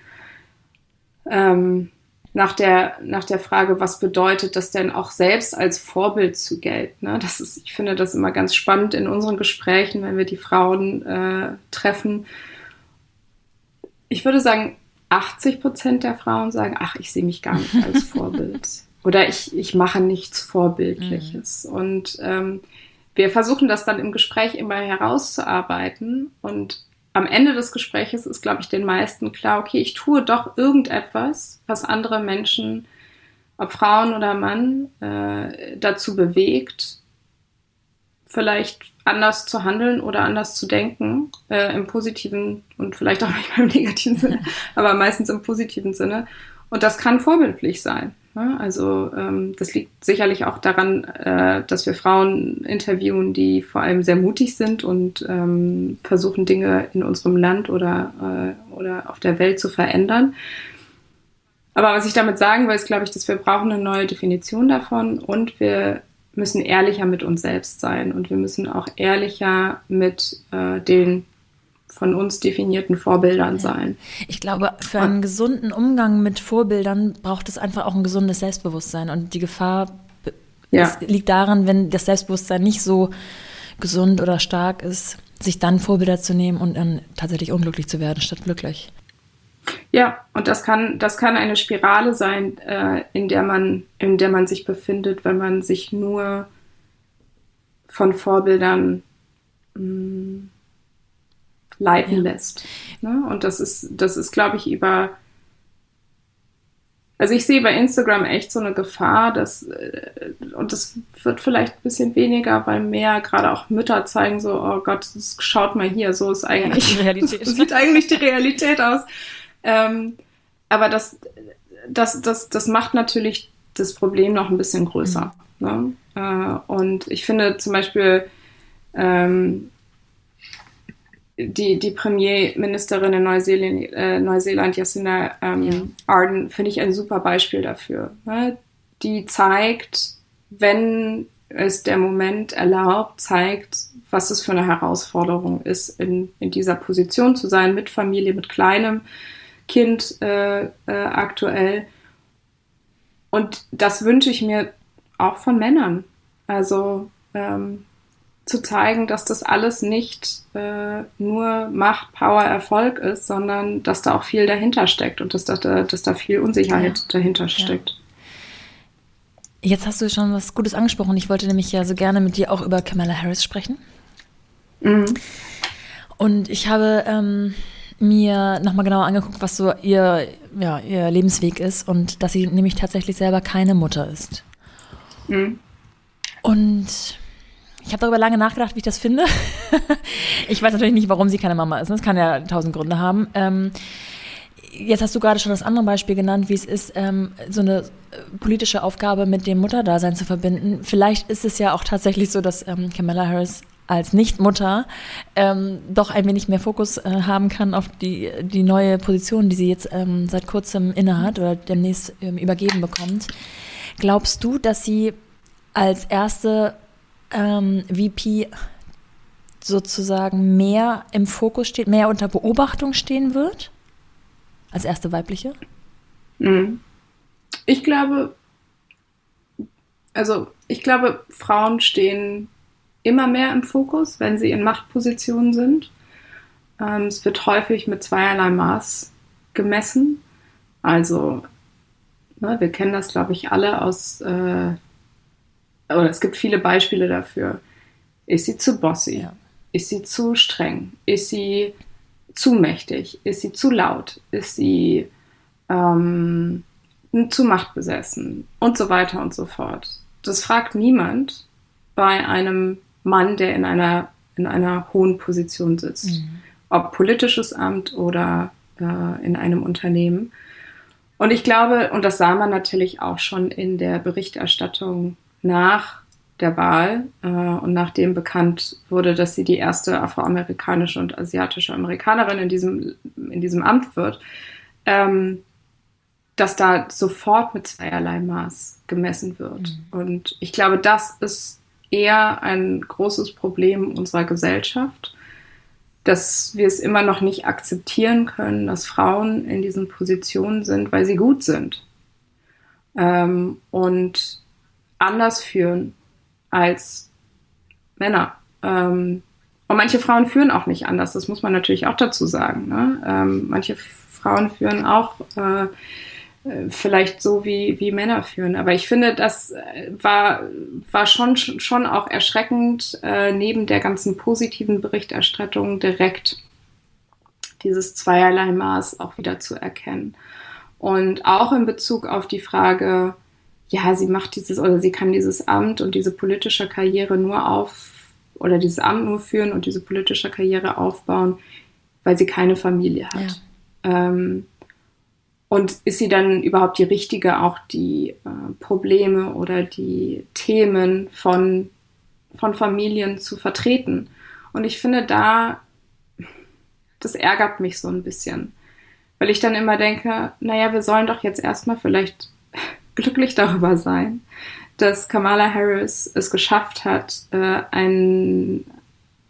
ähm, nach, der, nach der Frage, was bedeutet das denn auch selbst als Vorbild zu gelten. Ne? Das ist, ich finde das immer ganz spannend in unseren Gesprächen, wenn wir die Frauen äh, treffen. Ich würde sagen, 80 Prozent der Frauen sagen, ach, ich sehe mich gar nicht als <laughs> Vorbild. Oder ich, ich mache nichts Vorbildliches. Mhm. Und ähm, wir versuchen das dann im Gespräch immer herauszuarbeiten. Und am Ende des Gesprächs ist, glaube ich, den meisten klar, okay, ich tue doch irgendetwas, was andere Menschen, ob Frauen oder Mann, äh, dazu bewegt, vielleicht anders zu handeln oder anders zu denken, äh, im positiven und vielleicht auch <laughs> manchmal im negativen Sinne, <laughs> aber meistens im positiven Sinne. Und das kann vorbildlich sein. Ne? Also ähm, das liegt sicherlich auch daran, äh, dass wir Frauen interviewen, die vor allem sehr mutig sind und ähm, versuchen, Dinge in unserem Land oder, äh, oder auf der Welt zu verändern. Aber was ich damit sagen will, ist, glaube ich, dass wir brauchen eine neue Definition davon und wir müssen ehrlicher mit uns selbst sein und wir müssen auch ehrlicher mit äh, den von uns definierten Vorbildern sein. Ich glaube, für einen gesunden Umgang mit Vorbildern braucht es einfach auch ein gesundes Selbstbewusstsein und die Gefahr ja. liegt daran, wenn das Selbstbewusstsein nicht so gesund oder stark ist, sich dann Vorbilder zu nehmen und dann tatsächlich unglücklich zu werden statt glücklich. Ja, und das kann, das kann eine Spirale sein, äh, in, der man, in der man sich befindet, wenn man sich nur von Vorbildern mh, mm, leiten ja. lässt. Ne? Und das ist, das ist, glaube ich, über. Also ich sehe bei Instagram echt so eine Gefahr, dass, äh, und das wird vielleicht ein bisschen weniger, weil mehr gerade auch Mütter zeigen so, oh Gott, schaut mal hier, so ist eigentlich, ja, Realität. <laughs> sieht eigentlich die Realität aus. Ähm, aber das, das, das, das macht natürlich das Problem noch ein bisschen größer. Mhm. Ne? Äh, und ich finde zum Beispiel ähm, die, die Premierministerin in Neuseeland, äh, Neuseeland Jacinda ähm, ja. Arden, finde ich ein super Beispiel dafür. Ne? Die zeigt, wenn es der Moment erlaubt, zeigt, was es für eine Herausforderung ist, in, in dieser Position zu sein, mit Familie, mit kleinem Kind äh, äh, aktuell. Und das wünsche ich mir auch von Männern. Also ähm, zu zeigen, dass das alles nicht äh, nur Macht, Power, Erfolg ist, sondern dass da auch viel dahinter steckt und dass da, dass da viel Unsicherheit ja. dahinter steckt. Ja. Jetzt hast du schon was Gutes angesprochen. Ich wollte nämlich ja so gerne mit dir auch über Kamala Harris sprechen. Mhm. Und ich habe ähm, mir nochmal genauer angeguckt, was so ihr, ja, ihr Lebensweg ist und dass sie nämlich tatsächlich selber keine Mutter ist. Mhm. Und ich habe darüber lange nachgedacht, wie ich das finde. <laughs> ich weiß natürlich nicht, warum sie keine Mama ist. Das kann ja tausend Gründe haben. Ähm, jetzt hast du gerade schon das andere Beispiel genannt, wie es ist, ähm, so eine politische Aufgabe mit dem Mutterdasein zu verbinden. Vielleicht ist es ja auch tatsächlich so, dass ähm, Kamala Harris als Nichtmutter ähm, doch ein wenig mehr Fokus äh, haben kann auf die, die neue Position, die sie jetzt ähm, seit kurzem innehat oder demnächst ähm, übergeben bekommt. Glaubst du, dass sie als erste ähm, VP sozusagen mehr im Fokus steht, mehr unter Beobachtung stehen wird? Als erste weibliche? Mhm. Ich glaube, also ich glaube, Frauen stehen immer mehr im Fokus, wenn sie in Machtpositionen sind. Ähm, es wird häufig mit zweierlei Maß gemessen. Also, ne, wir kennen das, glaube ich, alle aus, äh, oder es gibt viele Beispiele dafür. Ist sie zu bossy? Ja. Ist sie zu streng? Ist sie zu mächtig? Ist sie zu laut? Ist sie ähm, zu machtbesessen? Und so weiter und so fort. Das fragt niemand bei einem Mann, der in einer, in einer hohen Position sitzt. Mhm. Ob politisches Amt oder äh, in einem Unternehmen. Und ich glaube, und das sah man natürlich auch schon in der Berichterstattung nach der Wahl äh, und nachdem bekannt wurde, dass sie die erste afroamerikanische und asiatische Amerikanerin in diesem, in diesem Amt wird, ähm, dass da sofort mit zweierlei Maß gemessen wird. Mhm. Und ich glaube, das ist eher ein großes Problem unserer Gesellschaft, dass wir es immer noch nicht akzeptieren können, dass Frauen in diesen Positionen sind, weil sie gut sind ähm, und anders führen als Männer. Ähm, und manche Frauen führen auch nicht anders, das muss man natürlich auch dazu sagen. Ne? Ähm, manche Frauen führen auch äh, vielleicht so wie, wie Männer führen. Aber ich finde, das äh, war, war schon, schon auch erschreckend, äh, neben der ganzen positiven Berichterstattung direkt dieses zweierlei Maß auch wieder zu erkennen. Und auch in Bezug auf die Frage, ja, sie macht dieses oder sie kann dieses Amt und diese politische Karriere nur auf oder dieses Amt nur führen und diese politische Karriere aufbauen, weil sie keine Familie hat. Ja. Ähm, und ist sie dann überhaupt die richtige, auch die äh, Probleme oder die Themen von, von Familien zu vertreten? Und ich finde da, das ärgert mich so ein bisschen, weil ich dann immer denke, naja, wir sollen doch jetzt erstmal vielleicht <laughs> glücklich darüber sein, dass Kamala Harris es geschafft hat, äh, ein,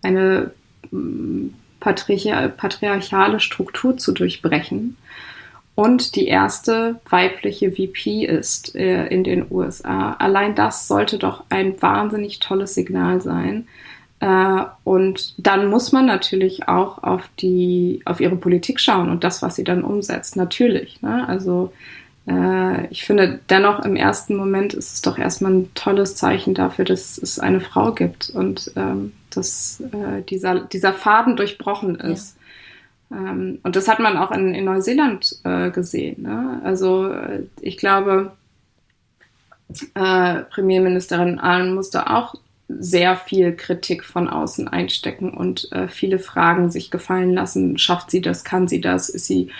eine mm, patriarchale Struktur zu durchbrechen und die erste weibliche VP ist äh, in den USA. Allein das sollte doch ein wahnsinnig tolles Signal sein. Äh, und dann muss man natürlich auch auf die, auf ihre Politik schauen und das, was sie dann umsetzt. Natürlich. Ne? Also äh, ich finde dennoch im ersten Moment ist es doch erstmal ein tolles Zeichen dafür, dass es eine Frau gibt und ähm, dass äh, dieser, dieser Faden durchbrochen ist. Ja. Ähm, und das hat man auch in, in Neuseeland äh, gesehen. Ne? Also äh, ich glaube, äh, Premierministerin Allen musste auch sehr viel Kritik von außen einstecken und äh, viele Fragen sich gefallen lassen. Schafft sie das? Kann sie das? Ist sie,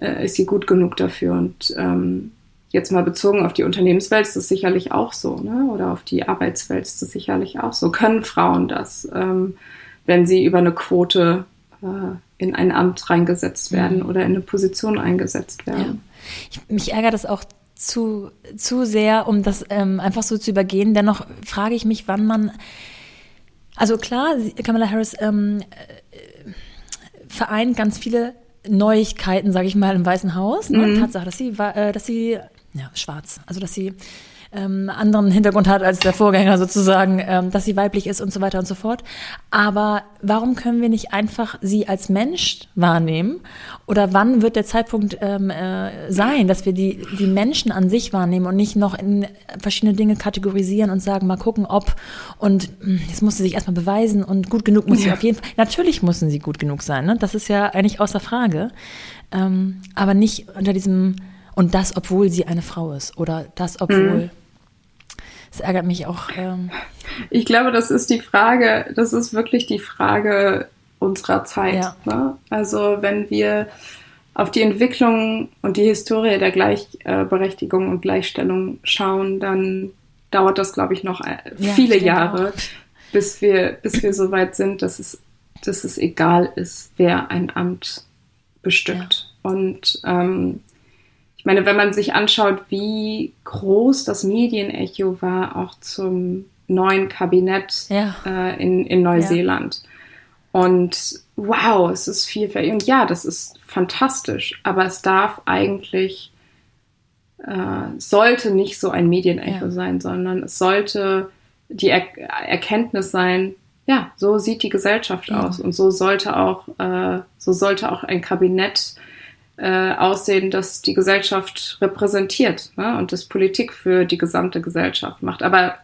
äh, ist sie gut genug dafür? Und ähm, jetzt mal bezogen auf die Unternehmenswelt ist das sicherlich auch so, ne? oder auf die Arbeitswelt ist das sicherlich auch so. Können Frauen das, ähm, wenn sie über eine Quote äh, in ein Amt reingesetzt werden mhm. oder in eine Position eingesetzt werden. Ja. Ich, mich ärgert das auch zu, zu sehr, um das ähm, einfach so zu übergehen. Dennoch frage ich mich, wann man. Also klar, Kamala Harris ähm, äh, vereint ganz viele Neuigkeiten, sage ich mal, im Weißen Haus. Ne? Mhm. Tatsache, dass sie, äh, dass sie, ja, schwarz, also dass sie ähm, anderen Hintergrund hat als der Vorgänger sozusagen, ähm, dass sie weiblich ist und so weiter und so fort. Aber warum können wir nicht einfach sie als Mensch wahrnehmen? Oder wann wird der Zeitpunkt ähm, äh, sein, dass wir die, die Menschen an sich wahrnehmen und nicht noch in verschiedene Dinge kategorisieren und sagen, mal gucken, ob und hm, jetzt muss sie sich erstmal beweisen und gut genug muss ja. sie auf jeden Fall. Natürlich müssen sie gut genug sein, ne? Das ist ja eigentlich außer Frage. Ähm, aber nicht unter diesem und das, obwohl sie eine Frau ist. Oder das, obwohl. Mhm. Das ärgert mich auch. Ähm. Ich glaube, das ist die Frage, das ist wirklich die Frage unserer Zeit. Ja. Ne? Also wenn wir auf die Entwicklung und die Historie der Gleichberechtigung und Gleichstellung schauen, dann dauert das, glaube ich, noch äh, viele ja, Jahre, bis wir, bis wir so weit sind, dass es, dass es egal ist, wer ein Amt bestückt. Ja. Und ähm, ich meine, wenn man sich anschaut, wie groß das Medienecho war, auch zum neuen Kabinett ja. äh, in, in Neuseeland. Ja. Und wow, es ist vielfältig. Und ja, das ist fantastisch, aber es darf eigentlich, äh, sollte nicht so ein Medienecho ja. sein, sondern es sollte die er Erkenntnis sein, ja, so sieht die Gesellschaft aus und so sollte auch, äh, so sollte auch ein Kabinett äh, aussehen, das die Gesellschaft repräsentiert ne? und das Politik für die gesamte Gesellschaft macht. Aber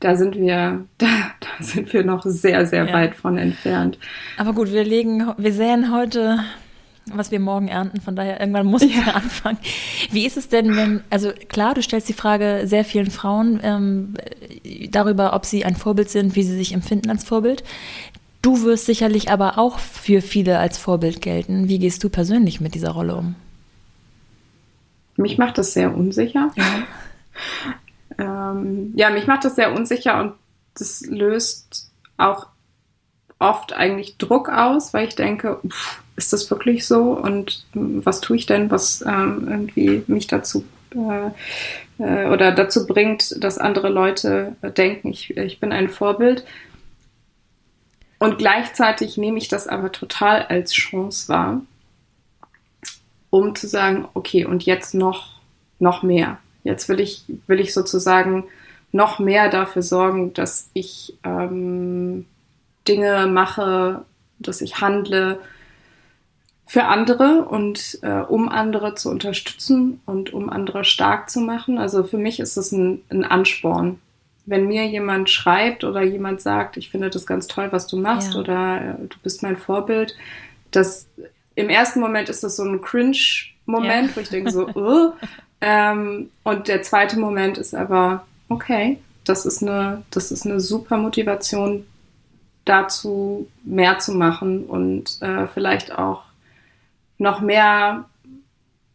da sind wir, <laughs> da, da sind wir noch sehr, sehr ja. weit von entfernt. Aber gut, wir legen, wir säen heute, was wir morgen ernten, von daher irgendwann muss ich ja. <laughs> anfangen. Wie ist es denn, wenn, also klar, du stellst die Frage sehr vielen Frauen ähm, darüber, ob sie ein Vorbild sind, wie sie sich empfinden als Vorbild. Du wirst sicherlich aber auch für viele als Vorbild gelten. Wie gehst du persönlich mit dieser Rolle um? Mich macht das sehr unsicher. Ja. <laughs> Ähm, ja, mich macht das sehr unsicher und das löst auch oft eigentlich Druck aus, weil ich denke, pff, ist das wirklich so und was tue ich denn, was ähm, irgendwie mich dazu äh, äh, oder dazu bringt, dass andere Leute denken, ich, ich bin ein Vorbild. Und gleichzeitig nehme ich das aber total als Chance wahr, um zu sagen, okay, und jetzt noch, noch mehr. Jetzt will ich, will ich sozusagen noch mehr dafür sorgen, dass ich ähm, Dinge mache, dass ich handle für andere und äh, um andere zu unterstützen und um andere stark zu machen. Also für mich ist es ein, ein Ansporn. Wenn mir jemand schreibt oder jemand sagt, ich finde das ganz toll, was du machst ja. oder äh, du bist mein Vorbild, das im ersten Moment ist das so ein Cringe-Moment, ja. wo ich denke so, uh, ähm, und der zweite Moment ist aber, okay, das ist eine, das ist eine super Motivation, dazu mehr zu machen und äh, vielleicht auch noch mehr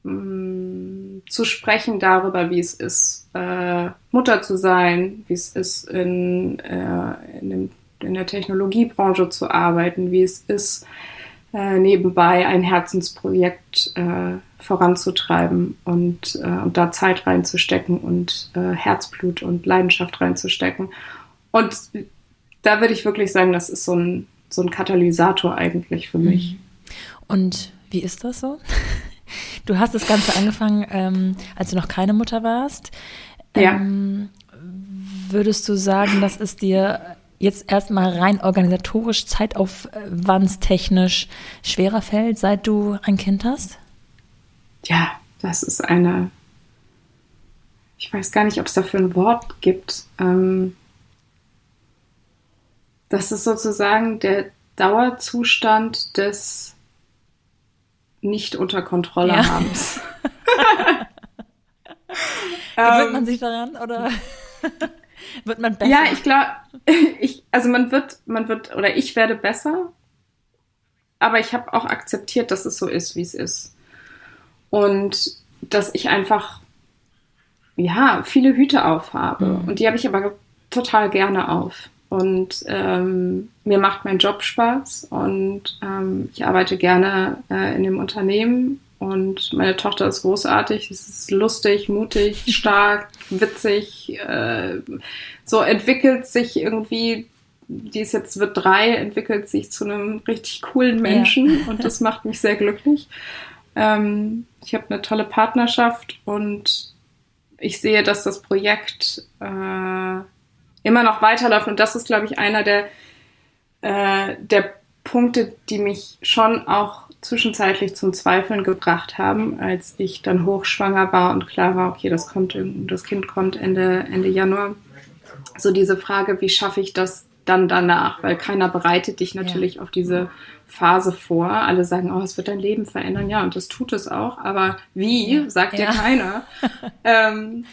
mh, mm, zu sprechen darüber, wie es ist, äh, Mutter zu sein, wie es ist, in, äh, in, dem, in, der Technologiebranche zu arbeiten, wie es ist, äh, nebenbei ein Herzensprojekt äh, voranzutreiben und, äh, und da Zeit reinzustecken und äh, Herzblut und Leidenschaft reinzustecken. Und da würde ich wirklich sagen, das ist so ein, so ein Katalysator eigentlich für mich. Mhm. Und wie ist das so? Du hast das Ganze angefangen, ähm, als du noch keine Mutter warst. Ähm, ja. Würdest du sagen, dass es dir jetzt erstmal rein organisatorisch, zeitaufwandstechnisch schwerer fällt, seit du ein Kind hast? ja, das ist eine, ich weiß gar nicht, ob es dafür ein Wort gibt. Ähm, das ist sozusagen der Dauerzustand des nicht unter Kontrolle ja. habens. <laughs> Gewöhnt man ähm, sich daran oder <laughs> wird man besser? Ja, ich glaube, <laughs> ich, also man wird, man wird, oder ich werde besser, aber ich habe auch akzeptiert, dass es so ist, wie es ist. Und dass ich einfach, ja, viele Hüte aufhabe. Mhm. Und die habe ich aber total gerne auf. Und ähm, mir macht mein Job Spaß und ähm, ich arbeite gerne äh, in dem Unternehmen und meine Tochter ist großartig, sie ist lustig, mutig, <laughs> stark, witzig, äh, so entwickelt sich irgendwie, die ist jetzt, wird drei, entwickelt sich zu einem richtig coolen Menschen ja. <laughs> und das macht mich sehr glücklich. Ähm, ich habe eine tolle Partnerschaft und ich sehe, dass das Projekt äh, immer noch weiterläuft. Und das ist, glaube ich, einer der, äh, der Punkte, die mich schon auch zwischenzeitlich zum Zweifeln gebracht haben, als ich dann hochschwanger war und klar war, okay, das kommt, das Kind kommt Ende, Ende Januar. So diese Frage, wie schaffe ich das dann danach? Weil keiner bereitet dich natürlich ja. auf diese Phase vor. Alle sagen, oh, es wird dein Leben verändern. Ja, und das tut es auch. Aber wie, sagt ja. dir keiner. <laughs> ähm,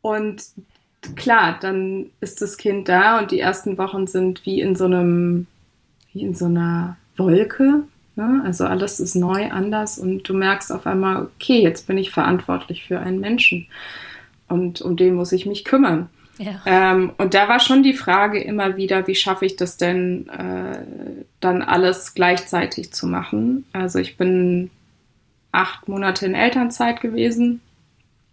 und klar, dann ist das Kind da und die ersten Wochen sind wie in so einem, wie in so einer Wolke. Ne? Also alles ist neu, anders und du merkst auf einmal, okay, jetzt bin ich verantwortlich für einen Menschen und um den muss ich mich kümmern. Ja. Ähm, und da war schon die Frage immer wieder, wie schaffe ich das denn, äh, dann alles gleichzeitig zu machen? Also ich bin acht Monate in Elternzeit gewesen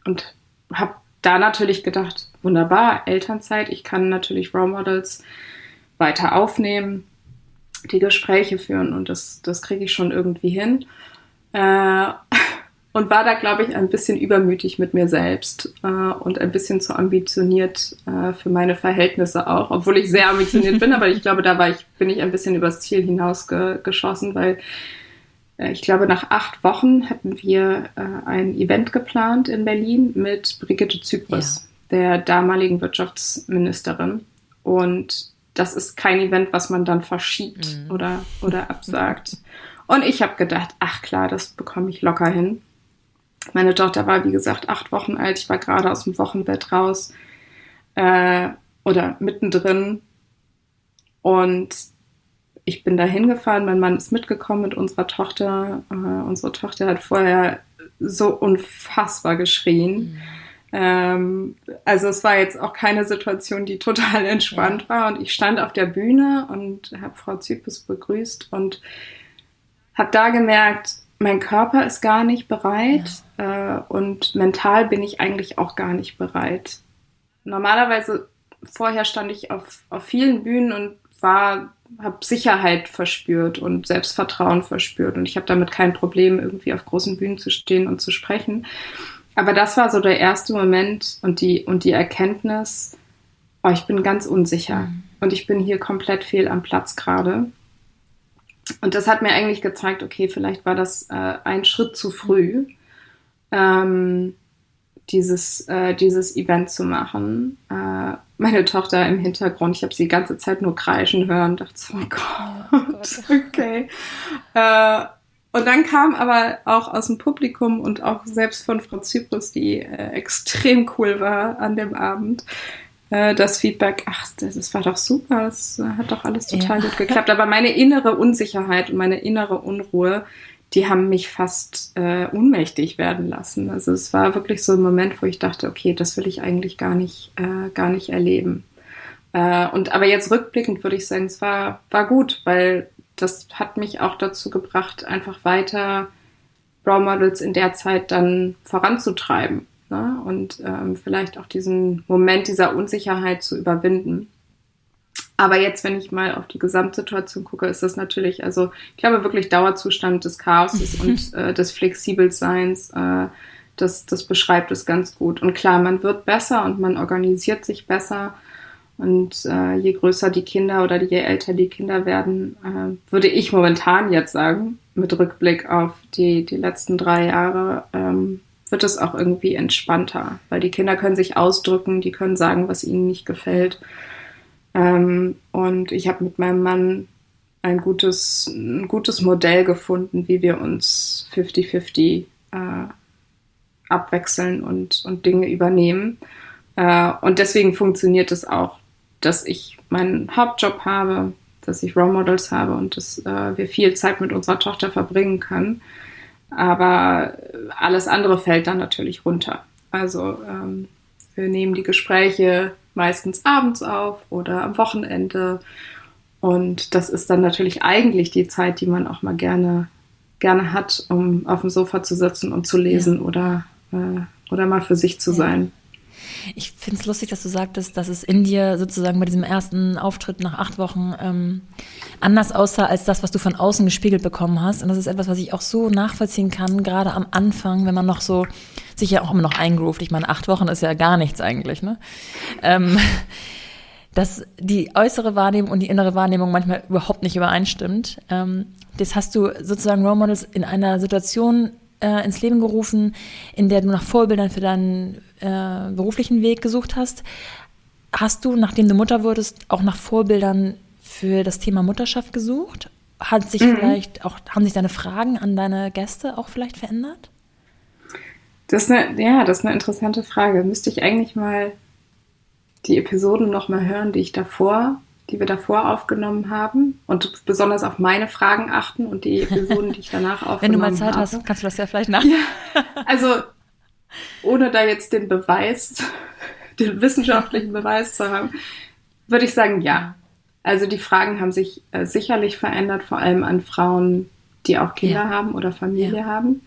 und habe da natürlich gedacht, wunderbar, Elternzeit, ich kann natürlich Role Models weiter aufnehmen. die Gespräche führen und das, das kriege ich schon irgendwie hin. Äh, <laughs> und war da, glaube ich, ein bisschen übermütig mit mir selbst äh, und ein bisschen zu ambitioniert äh, für meine Verhältnisse auch, obwohl ich sehr ambitioniert bin, <laughs> aber ich glaube, da war ich, bin ich ein bisschen übers Ziel hinausgeschossen, weil äh, ich glaube, nach acht Wochen hatten wir äh, ein Event geplant in Berlin mit Brigitte Zypris, ja. der damaligen Wirtschaftsministerin. Und das ist kein Event, was man dann verschiebt mhm. oder, oder absagt. Und ich habe gedacht, ach klar, das bekomme ich locker hin. Meine Tochter war, wie gesagt, acht Wochen alt. Ich war gerade aus dem Wochenbett raus äh, oder mittendrin. Und ich bin da hingefahren. Mein Mann ist mitgekommen mit unserer Tochter. Äh, unsere Tochter hat vorher so unfassbar geschrien. Mhm. Ähm, also es war jetzt auch keine Situation, die total entspannt ja. war. Und ich stand auf der Bühne und habe Frau Zypus begrüßt und habe da gemerkt, mein Körper ist gar nicht bereit ja. äh, und mental bin ich eigentlich auch gar nicht bereit. Normalerweise vorher stand ich auf, auf vielen Bühnen und war habe Sicherheit verspürt und Selbstvertrauen verspürt und ich habe damit kein Problem irgendwie auf großen Bühnen zu stehen und zu sprechen. Aber das war so der erste Moment und die und die Erkenntnis, oh, ich bin ganz unsicher mhm. und ich bin hier komplett fehl am Platz gerade. Und das hat mir eigentlich gezeigt, okay, vielleicht war das äh, ein Schritt zu früh, ähm, dieses, äh, dieses Event zu machen. Äh, meine Tochter im Hintergrund, ich habe sie die ganze Zeit nur kreischen hören, dachte so, oh Gott, oh Gott. <laughs> okay. Äh, und dann kam aber auch aus dem Publikum und auch selbst von Frau Zyprus, die äh, extrem cool war an dem Abend, äh, das Feedback, ach, das war doch super, das hat doch alles total ja. gut geklappt. Aber meine innere Unsicherheit und meine innere Unruhe, die haben mich fast äh, ohnmächtig werden lassen. Also es war wirklich so ein Moment, wo ich dachte, okay, das will ich eigentlich gar nicht, äh, gar nicht erleben. Äh, und aber jetzt rückblickend würde ich sagen, es war, war gut, weil das hat mich auch dazu gebracht, einfach weiter Role Models in der Zeit dann voranzutreiben ne? und ähm, vielleicht auch diesen Moment dieser Unsicherheit zu überwinden. Aber jetzt, wenn ich mal auf die Gesamtsituation gucke, ist das natürlich, also ich glaube wirklich Dauerzustand des Chaoses <laughs> und äh, des Flexibelseins. Äh, das, das beschreibt es ganz gut. Und klar, man wird besser und man organisiert sich besser. Und äh, je größer die Kinder oder je älter die Kinder werden, äh, würde ich momentan jetzt sagen, mit Rückblick auf die, die letzten drei Jahre, ähm, wird es auch irgendwie entspannter, weil die Kinder können sich ausdrücken, die können sagen, was ihnen nicht gefällt. Ähm, und ich habe mit meinem Mann ein gutes, ein gutes Modell gefunden, wie wir uns 50-50 äh, abwechseln und, und Dinge übernehmen. Äh, und deswegen funktioniert es auch, dass ich meinen Hauptjob habe, dass ich Role Models habe und dass äh, wir viel Zeit mit unserer Tochter verbringen können. Aber alles andere fällt dann natürlich runter. Also ähm, wir nehmen die Gespräche meistens abends auf oder am Wochenende. Und das ist dann natürlich eigentlich die Zeit, die man auch mal gerne, gerne hat, um auf dem Sofa zu sitzen und zu lesen ja. oder, äh, oder mal für sich zu ja. sein. Ich finde es lustig, dass du sagtest, dass es in dir sozusagen bei diesem ersten Auftritt nach acht Wochen ähm, anders aussah als das, was du von außen gespiegelt bekommen hast. Und das ist etwas, was ich auch so nachvollziehen kann, gerade am Anfang, wenn man noch so sich ja auch immer noch eingroovt. Ich meine, acht Wochen ist ja gar nichts eigentlich, ne? Ähm, <laughs> dass die äußere Wahrnehmung und die innere Wahrnehmung manchmal überhaupt nicht übereinstimmt. Ähm, das hast du sozusagen Role Models in einer Situation äh, ins Leben gerufen, in der du nach Vorbildern für deinen äh, beruflichen Weg gesucht hast. Hast du, nachdem du Mutter wurdest, auch nach Vorbildern für das Thema Mutterschaft gesucht? Hat sich mhm. vielleicht auch, haben sich deine Fragen an deine Gäste auch vielleicht verändert? Das ist eine, ja, das ist eine interessante Frage. Müsste ich eigentlich mal die Episoden nochmal hören, die ich davor die wir davor aufgenommen haben und besonders auf meine Fragen achten und die Episoden, die ich danach aufgenommen <laughs> habe. Wenn du mal Zeit habe. hast, kannst du das ja vielleicht nach. Ja, also ohne da jetzt den Beweis, <laughs> den wissenschaftlichen Beweis zu haben, würde ich sagen, ja. Also die Fragen haben sich äh, sicherlich verändert, vor allem an Frauen, die auch Kinder ja. haben oder Familie ja. haben.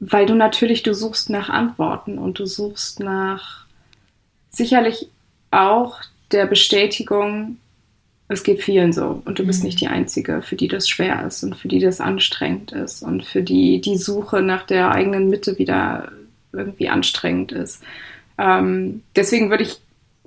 Weil du natürlich, du suchst nach Antworten und du suchst nach sicherlich auch der Bestätigung, Es geht vielen so. Und du bist Mhm. nicht die Einzige, für die das schwer ist und für die das anstrengend ist und für die die Suche nach der eigenen Mitte wieder irgendwie anstrengend ist. Ähm, deswegen würde ich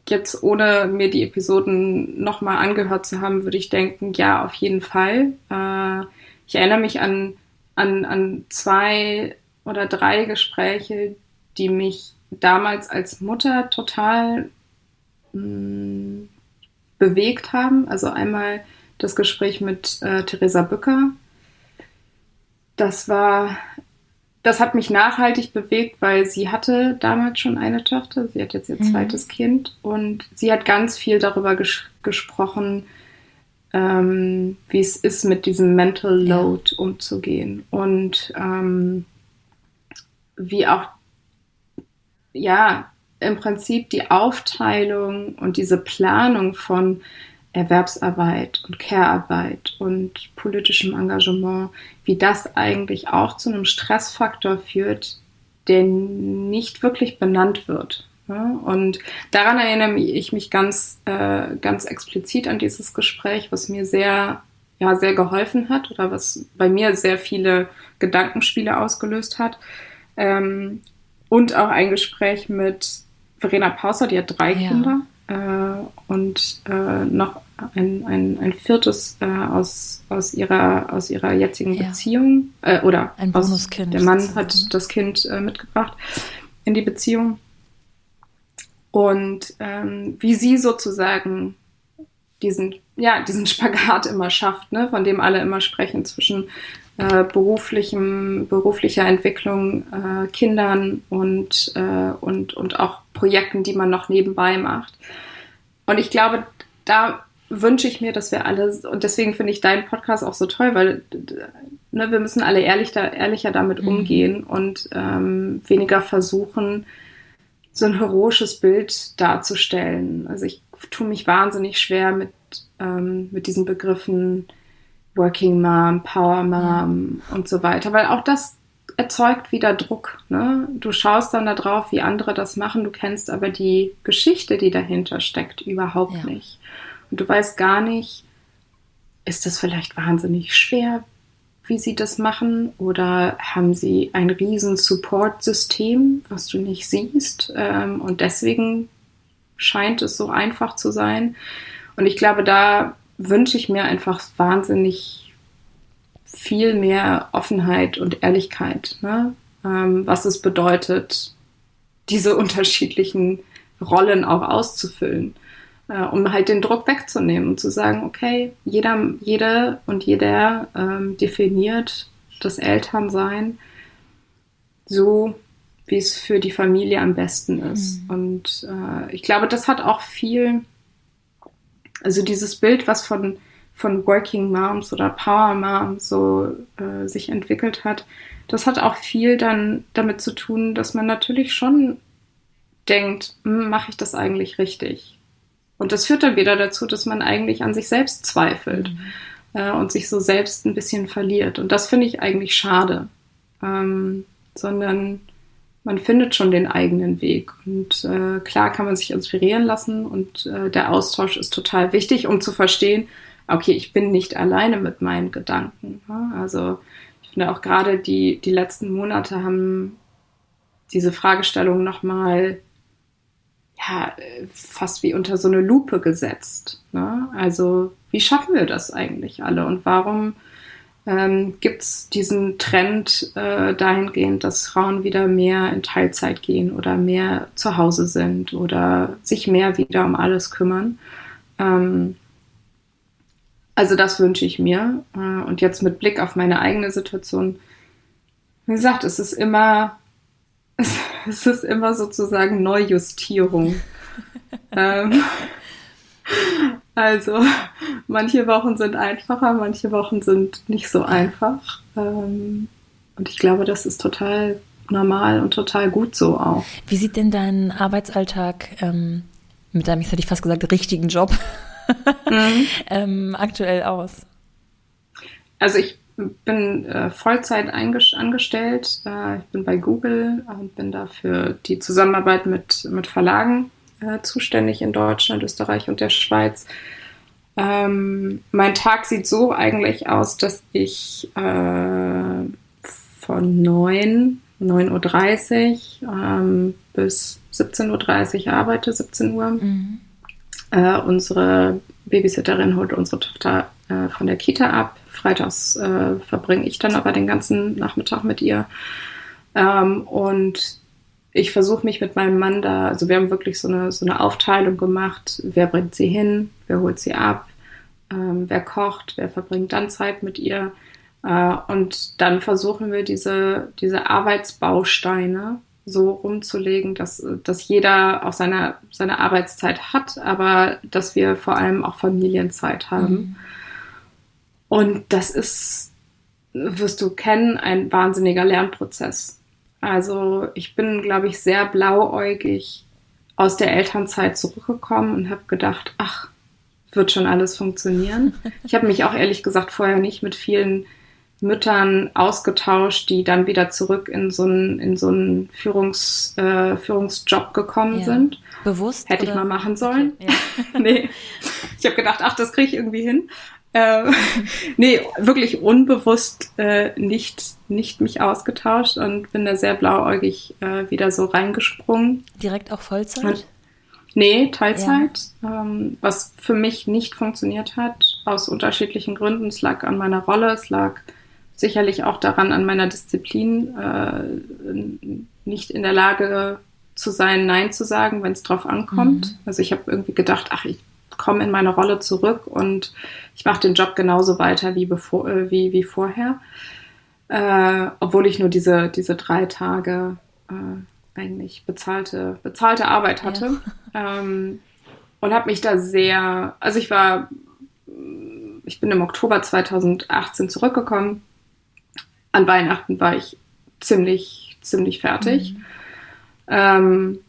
jetzt, ohne mir die Episoden nochmal angehört zu haben, würde ich denken, ja, auf jeden Fall. Äh, ich erinnere mich an, an, an zwei oder drei Gespräche, die mich damals als Mutter total mh, bewegt haben. Also einmal das Gespräch mit äh, Theresa Bücker. Das war, das hat mich nachhaltig bewegt, weil sie hatte damals schon eine Tochter. Sie hat jetzt ihr Mhm. zweites Kind und sie hat ganz viel darüber ges gesprochen, ähm, wie es ist, mit diesem Mental Ja. Load umzugehen und ähm, wie auch ja, im Prinzip die Aufteilung und diese Planung von Erwerbsarbeit und Care-Arbeit und politischem Engagement, wie das eigentlich auch zu einem Stressfaktor führt, der nicht wirklich benannt wird. Ja, und daran erinnere ich mich ganz, äh, ganz explizit an dieses Gespräch, was mir sehr, ja, sehr geholfen hat oder was bei mir sehr viele Gedankenspiele ausgelöst hat. Ähm, und auch ein Gespräch mit Verena Pauser, die hat drei Ja. Kinder äh, und äh, noch ein, ein, ein viertes äh, aus, aus, ihrer, aus ihrer jetzigen Ja. Beziehung äh, oder Ein Bonuskind der Mann sozusagen. hat das Kind äh, mitgebracht in die Beziehung und ähm, wie sie sozusagen diesen, ja, diesen <laughs> Spagat immer schafft, ne, von dem alle immer sprechen, zwischen äh, beruflichem, beruflicher Entwicklung, äh, Kindern und, äh, und, und auch Projekten, die man noch nebenbei macht. Und ich glaube, da wünsche ich mir, dass wir alle, und deswegen finde ich deinen Podcast auch so toll, weil ne, wir müssen alle ehrlich da, ehrlicher damit Mhm. umgehen und ähm, weniger versuchen, so ein heroisches Bild darzustellen. Also ich tue mich wahnsinnig schwer mit, ähm, mit diesen Begriffen Working Mom, Power Mom und so weiter, weil auch das erzeugt wieder Druck. Ne? Du schaust dann da drauf, wie andere das machen, du kennst aber die Geschichte, die dahinter steckt, überhaupt Ja. nicht. Und du weißt gar nicht, ist das vielleicht wahnsinnig schwer, wie sie das machen? Oder haben sie ein riesen Support-System, was du nicht siehst? Ähm, und deswegen scheint es so einfach zu sein. Und ich glaube, da wünsche ich mir einfach wahnsinnig viel mehr Offenheit und Ehrlichkeit, ne? ähm, was es bedeutet, diese <laughs> unterschiedlichen Rollen auch auszufüllen, äh, um halt den Druck wegzunehmen und zu sagen, okay, jeder, jede und jeder ähm, definiert das Elternsein so, wie es für die Familie am besten ist. Mhm. Und äh, ich glaube, das hat auch viel, also dieses Bild, was von, von Working Moms oder Power Moms so äh, sich entwickelt hat, das hat auch viel dann damit zu tun, dass man natürlich schon denkt, hm, mache ich das eigentlich richtig? Und das führt dann wieder dazu, dass man eigentlich an sich selbst zweifelt Mhm. äh, und sich so selbst ein bisschen verliert. Und das finde ich eigentlich schade. Ähm, sondern man findet schon den eigenen Weg. Und äh, klar kann man sich inspirieren lassen und äh, der Austausch ist total wichtig, um zu verstehen, okay, ich bin nicht alleine mit meinen Gedanken. Ja? Also ich finde auch gerade die, die letzten Monate haben diese Fragestellung nochmal ja, fast wie unter so eine Lupe gesetzt. Ne? Also wie schaffen wir das eigentlich alle und warum ähm, gibt es diesen Trend äh, dahingehend, dass Frauen wieder mehr in Teilzeit gehen oder mehr zu Hause sind oder sich mehr wieder um alles kümmern. Ähm, also das wünsche ich mir. Äh, und jetzt mit Blick auf meine eigene Situation, wie gesagt, es ist immer, <laughs> es <laughs> ist immer sozusagen Neujustierung. <laughs> ähm, also, manche Wochen sind einfacher, manche Wochen sind nicht so einfach. Ähm, und ich glaube, das ist total normal und total gut so auch. Wie sieht denn dein Arbeitsalltag ähm, mit deinem, ich hätte ich fast gesagt, richtigen Job Mhm. <laughs> ähm, aktuell aus? Also ich bin äh, Vollzeit angestellt. Äh, ich bin bei Google und bin da für die Zusammenarbeit mit, mit Verlagen äh, zuständig in Deutschland, Österreich und der Schweiz. Ähm, mein Tag sieht so eigentlich aus, dass ich äh, von 9, 9.30 Uhr ähm, bis 17.30 Uhr arbeite, 17 Uhr. Mhm. Äh, unsere Babysitterin holt unsere Tochter äh, von der Kita ab. Freitags äh, verbringe ich dann aber den ganzen Nachmittag mit ihr. Ähm, und ich versuche mich mit meinem Mann da, also wir haben wirklich so eine, so eine Aufteilung gemacht, wer bringt sie hin, wer holt sie ab, ähm, wer kocht, wer verbringt dann Zeit mit ihr. Äh, und dann versuchen wir diese, diese Arbeitsbausteine so rumzulegen, dass, dass jeder auch seine, seine Arbeitszeit hat, aber dass wir vor allem auch Familienzeit haben. Mhm. Und das ist, wirst du kennen, ein wahnsinniger Lernprozess. Also ich bin, glaube ich, sehr blauäugig aus der Elternzeit zurückgekommen und habe gedacht, ach, wird schon alles funktionieren. <laughs> Ich habe mich auch ehrlich gesagt vorher nicht mit vielen Müttern ausgetauscht, die dann wieder zurück in so einen, in so einen Führungs, äh, Führungsjob gekommen ja. sind. Bewusst? Hätte oder? ich mal machen sollen. Okay, ja. <laughs> nee. Ich habe gedacht, ach, das kriege ich irgendwie hin. Äh, <laughs> nee, wirklich unbewusst äh, nicht, nicht mich ausgetauscht und bin da sehr blauäugig äh, wieder so reingesprungen. Direkt auch Vollzeit? Und, nee, Teilzeit, ja. ähm, was für mich nicht funktioniert hat, aus unterschiedlichen Gründen. Es lag an meiner Rolle, es lag sicherlich auch daran, an meiner Disziplin, äh, nicht in der Lage zu sein, Nein zu sagen, wenn es drauf ankommt. Mhm. Also ich habe irgendwie gedacht, ach, ich komme in meine Rolle zurück und ich mache den Job genauso weiter wie, bevor, äh, wie, wie vorher. Äh, obwohl ich nur diese, diese drei Tage äh, eigentlich bezahlte, bezahlte Arbeit hatte. Ja. Ähm, und habe mich da sehr, also ich war, ich bin im Oktober 2018 zurückgekommen. An Weihnachten war ich ziemlich, ziemlich fertig. Mhm. Ähm,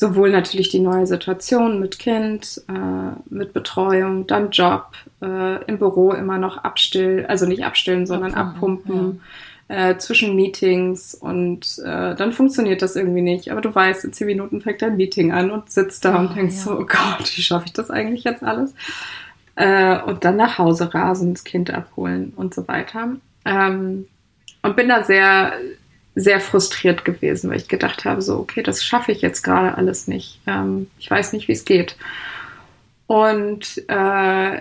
sowohl natürlich die neue Situation mit Kind, äh, mit Betreuung, dann Job, äh, im Büro immer noch abstillen, also nicht abstillen, sondern abpumpen. abpumpen ja. äh, zwischen Meetings und äh, dann funktioniert das irgendwie nicht. Aber du weißt, in zehn Minuten fängt dein Meeting an und sitzt da oh, und denkst ja. so, oh Gott, wie schaffe ich das eigentlich jetzt alles? Äh, und dann nach Hause rasen, das Kind abholen und so weiter. Ähm, und bin da sehr sehr frustriert gewesen, weil ich gedacht habe, so, okay, das schaffe ich jetzt gerade alles nicht. Ähm, ich weiß nicht, wie es geht. Und äh,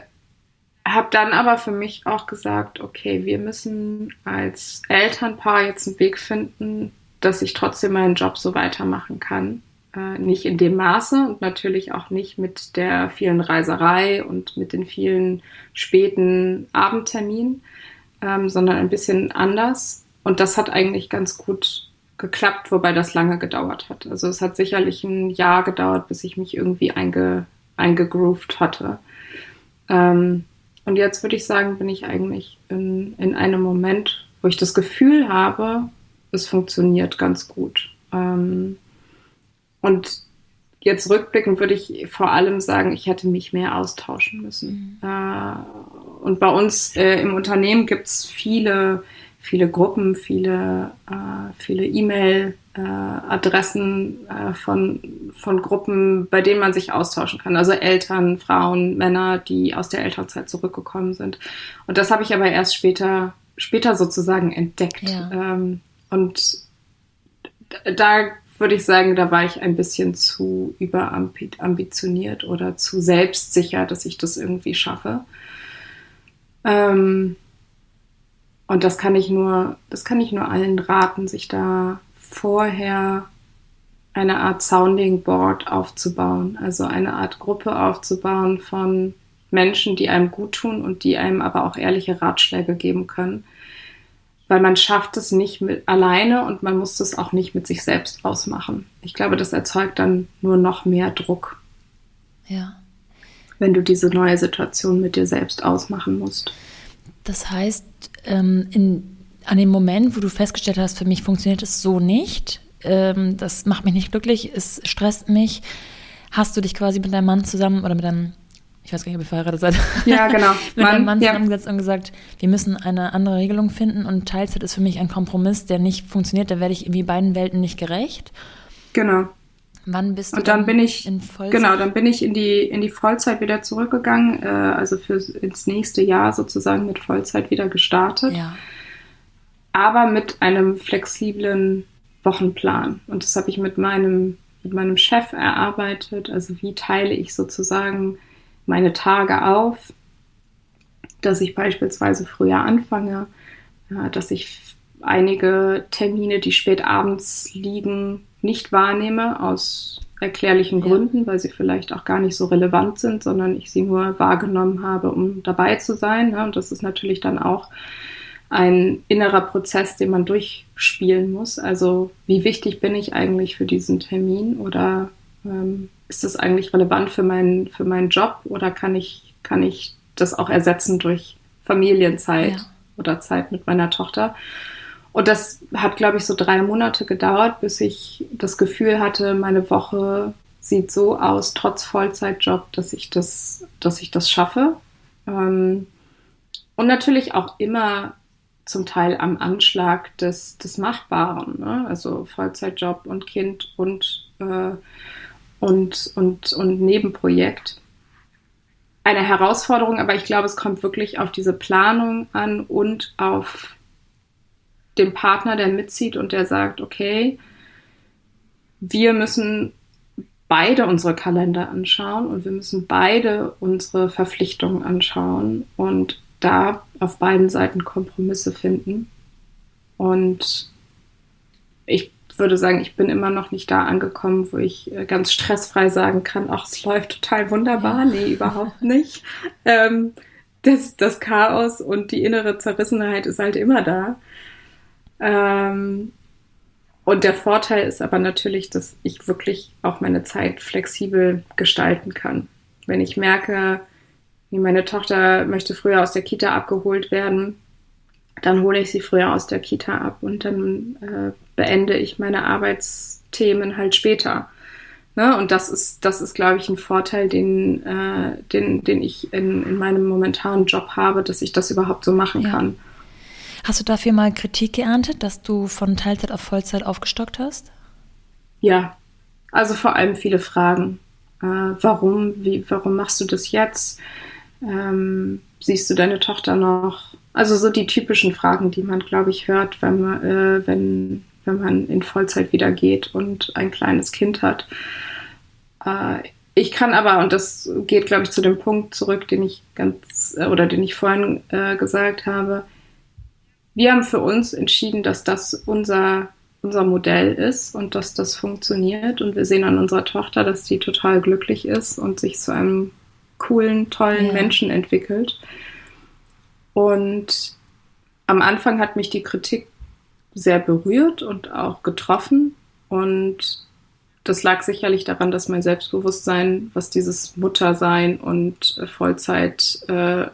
habe dann aber für mich auch gesagt, okay, wir müssen als Elternpaar jetzt einen Weg finden, dass ich trotzdem meinen Job so weitermachen kann. Äh, nicht in dem Maße und natürlich auch nicht mit der vielen Reiserei und mit den vielen späten Abendterminen, ähm, sondern ein bisschen anders und das hat eigentlich ganz gut geklappt, wobei das lange gedauert hat. Also es hat sicherlich ein Jahr gedauert, bis ich mich irgendwie einge, eingegroovt hatte. Ähm, und jetzt würde ich sagen, bin ich eigentlich in, in einem Moment, wo ich das Gefühl habe, es funktioniert ganz gut. Ähm, und jetzt rückblickend würde ich vor allem sagen, ich hätte mich mehr austauschen müssen. Mhm. Äh, und bei uns äh, im Unternehmen gibt es viele viele Gruppen, viele, äh, viele E-Mail-Adressen äh, von, von Gruppen, bei denen man sich austauschen kann. Also Eltern, Frauen, Männer, die aus der Elternzeit zurückgekommen sind. Und das habe ich aber erst später, später sozusagen entdeckt. Ja. Ähm, und da würde ich sagen, da war ich ein bisschen zu überambitioniert oder zu selbstsicher, dass ich das irgendwie schaffe. Ähm, und das kann ich nur, das kann ich nur allen raten, sich da vorher eine Art Sounding Board aufzubauen, also eine Art Gruppe aufzubauen von Menschen, die einem gut tun und die einem aber auch ehrliche Ratschläge geben können. Weil man schafft es nicht mit alleine und man muss es auch nicht mit sich selbst ausmachen. Ich glaube, das erzeugt dann nur noch mehr Druck. Ja. Wenn du diese neue Situation mit dir selbst ausmachen musst. Das heißt, ähm, in, an dem Moment, wo du festgestellt hast, für mich funktioniert es so nicht, ähm, das macht mich nicht glücklich, es stresst mich, hast du dich quasi mit deinem Mann zusammen oder mit deinem, ich weiß gar nicht, ob ihr verheiratet seid. Ja, genau. <laughs> mit Mann, deinem Mann zusammengesetzt ja. und gesagt, wir müssen eine andere Regelung finden und Teilzeit ist für mich ein Kompromiss, der nicht funktioniert, da werde ich irgendwie beiden Welten nicht gerecht. Genau. Wann bist du und dann, dann bin ich in Vollzeit? Genau, dann bin ich in die in die Vollzeit wieder zurückgegangen, äh, also für ins nächste Jahr sozusagen mit Vollzeit wieder gestartet. Ja. Aber mit einem flexiblen Wochenplan und das habe ich mit meinem mit meinem Chef erarbeitet. Also wie teile ich sozusagen meine Tage auf, dass ich beispielsweise früher anfange, äh, dass ich einige Termine, die spät abends liegen, nicht wahrnehme aus erklärlichen Gründen, weil sie vielleicht auch gar nicht so relevant sind, sondern ich sie nur wahrgenommen habe, um dabei zu sein. Und das ist natürlich dann auch ein innerer Prozess, den man durchspielen muss. Also wie wichtig bin ich eigentlich für diesen Termin oder ähm, ist das eigentlich relevant für meinen, für meinen Job oder kann ich, kann ich das auch ersetzen durch Familienzeit ja. oder Zeit mit meiner Tochter? Und das hat, glaube ich, so drei Monate gedauert, bis ich das Gefühl hatte, meine Woche sieht so aus, trotz Vollzeitjob, dass ich das, dass ich das schaffe. Ähm, und natürlich auch immer zum Teil am Anschlag des, des Machbaren. Ne? Also Vollzeitjob und Kind und, äh, und, und, und Nebenprojekt. Eine Herausforderung, aber ich glaube, es kommt wirklich auf diese Planung an und auf den Partner, der mitzieht und der sagt, okay, wir müssen beide unsere Kalender anschauen und wir müssen beide unsere Verpflichtungen anschauen und da auf beiden Seiten Kompromisse finden. Und ich würde sagen, ich bin immer noch nicht da angekommen, wo ich äh, ganz stressfrei sagen kann, ach, es läuft total wunderbar. Nee, <laughs> überhaupt nicht. Ähm, das, das Chaos und die innere Zerrissenheit ist halt immer da. Ähm, und der Vorteil ist aber natürlich, dass ich wirklich auch meine Zeit flexibel gestalten kann. Wenn ich merke, wie meine Tochter möchte früher aus der Kita abgeholt werden, dann hole ich sie früher aus der Kita ab und dann äh, beende ich meine Arbeitsthemen halt später. Ne? Und das ist, das ist, glaube ich, ein Vorteil, den, äh, den, den ich in, in meinem momentanen Job habe, dass ich das überhaupt so machen ja. kann. Hast du dafür mal Kritik geerntet, dass du von Teilzeit auf Vollzeit aufgestockt hast? Ja, also vor allem viele Fragen. Äh, warum, wie, warum machst du das jetzt? Ähm, siehst du deine Tochter noch? Also so die typischen Fragen, die man, glaube ich, hört, wenn man, äh, wenn, wenn man in Vollzeit wieder geht und ein kleines Kind hat. Äh, ich kann aber, und das geht, glaube ich, zu dem Punkt zurück, den ich ganz, äh, oder den ich vorhin äh, gesagt habe, wir haben für uns entschieden, dass das unser, unser Modell ist und dass das funktioniert. Und wir sehen an unserer Tochter, dass die total glücklich ist und sich zu einem coolen, tollen ja. Menschen entwickelt. Und am Anfang hat mich die Kritik sehr berührt und auch getroffen. Und das lag sicherlich daran, dass mein Selbstbewusstsein, was dieses Muttersein und Vollzeit äh,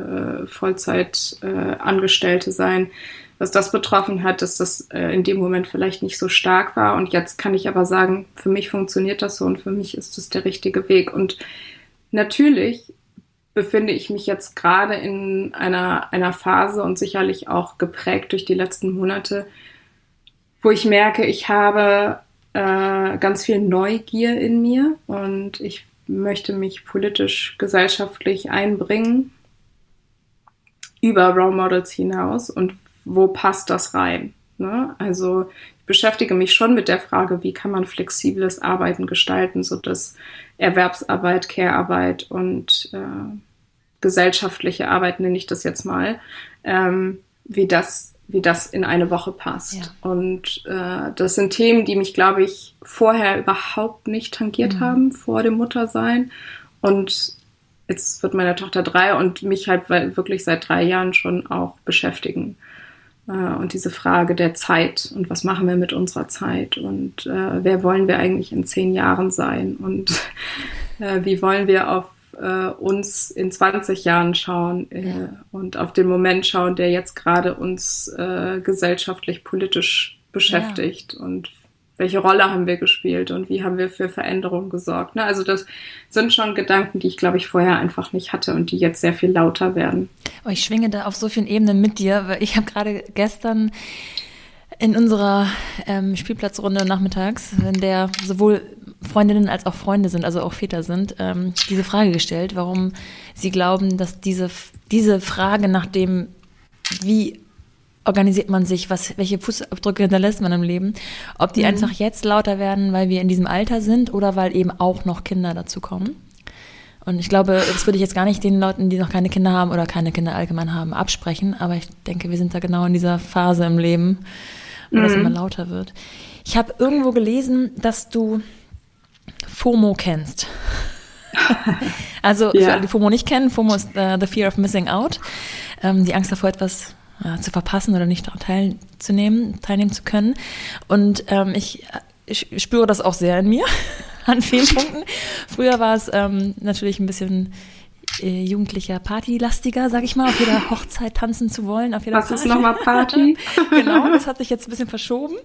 äh, Vollzeitangestellte äh, sein, was das betroffen hat, dass das äh, in dem Moment vielleicht nicht so stark war. Und jetzt kann ich aber sagen, für mich funktioniert das so und für mich ist das der richtige Weg. Und natürlich befinde ich mich jetzt gerade in einer, einer Phase und sicherlich auch geprägt durch die letzten Monate, wo ich merke, ich habe äh, ganz viel Neugier in mir und ich möchte mich politisch, gesellschaftlich einbringen über Role Models hinaus und wo passt das rein? Ne? Also ich beschäftige mich schon mit der Frage, wie kann man flexibles Arbeiten gestalten, sodass Erwerbsarbeit, Care-Arbeit und äh, gesellschaftliche Arbeit, nenne ich das jetzt mal, ähm, wie das wie das in eine Woche passt. Ja. Und äh, das sind Themen, die mich, glaube ich, vorher überhaupt nicht tangiert mhm. haben, vor dem Muttersein. Und jetzt wird meine Tochter drei und mich halt wirklich seit drei Jahren schon auch beschäftigen. Äh, und diese Frage der Zeit und was machen wir mit unserer Zeit und äh, wer wollen wir eigentlich in zehn Jahren sein und <laughs> äh, wie wollen wir auf äh, uns in 20 Jahren schauen äh, und auf den Moment schauen, der jetzt gerade uns äh, gesellschaftlich, politisch beschäftigt ja. und welche Rolle haben wir gespielt und wie haben wir für Veränderungen gesorgt. Ne? Also das sind schon Gedanken, die ich, glaube ich, vorher einfach nicht hatte und die jetzt sehr viel lauter werden. Oh, ich schwinge da auf so vielen Ebenen mit dir, weil ich habe gerade gestern in unserer ähm, Spielplatzrunde nachmittags, in der sowohl Freundinnen als auch Freunde sind, also auch Väter sind, ähm, diese Frage gestellt, warum sie glauben, dass diese, diese Frage nach dem, wie organisiert man sich, was, welche Fußabdrücke hinterlässt man im Leben, ob die mhm. einfach jetzt lauter werden, weil wir in diesem Alter sind oder weil eben auch noch Kinder dazu kommen. Und ich glaube, das würde ich jetzt gar nicht den Leuten, die noch keine Kinder haben oder keine Kinder allgemein haben, absprechen. Aber ich denke, wir sind da genau in dieser Phase im Leben, wo mhm. das immer lauter wird. Ich habe irgendwo gelesen, dass du FOMO kennst. <laughs> also ja. für alle, die FOMO nicht kennen, FOMO ist uh, the fear of missing out, ähm, die Angst davor, etwas ja, zu verpassen oder nicht teilzunehmen, teilnehmen zu können. Und ähm, ich, ich spüre das auch sehr in mir <laughs> an vielen <laughs> Punkten. Früher war es ähm, natürlich ein bisschen äh, jugendlicher Partylastiger, sag ich mal, auf jeder <laughs> Hochzeit tanzen zu wollen. Auf jeder Was Party. ist nochmal Party? genau, das hat sich jetzt ein bisschen verschoben.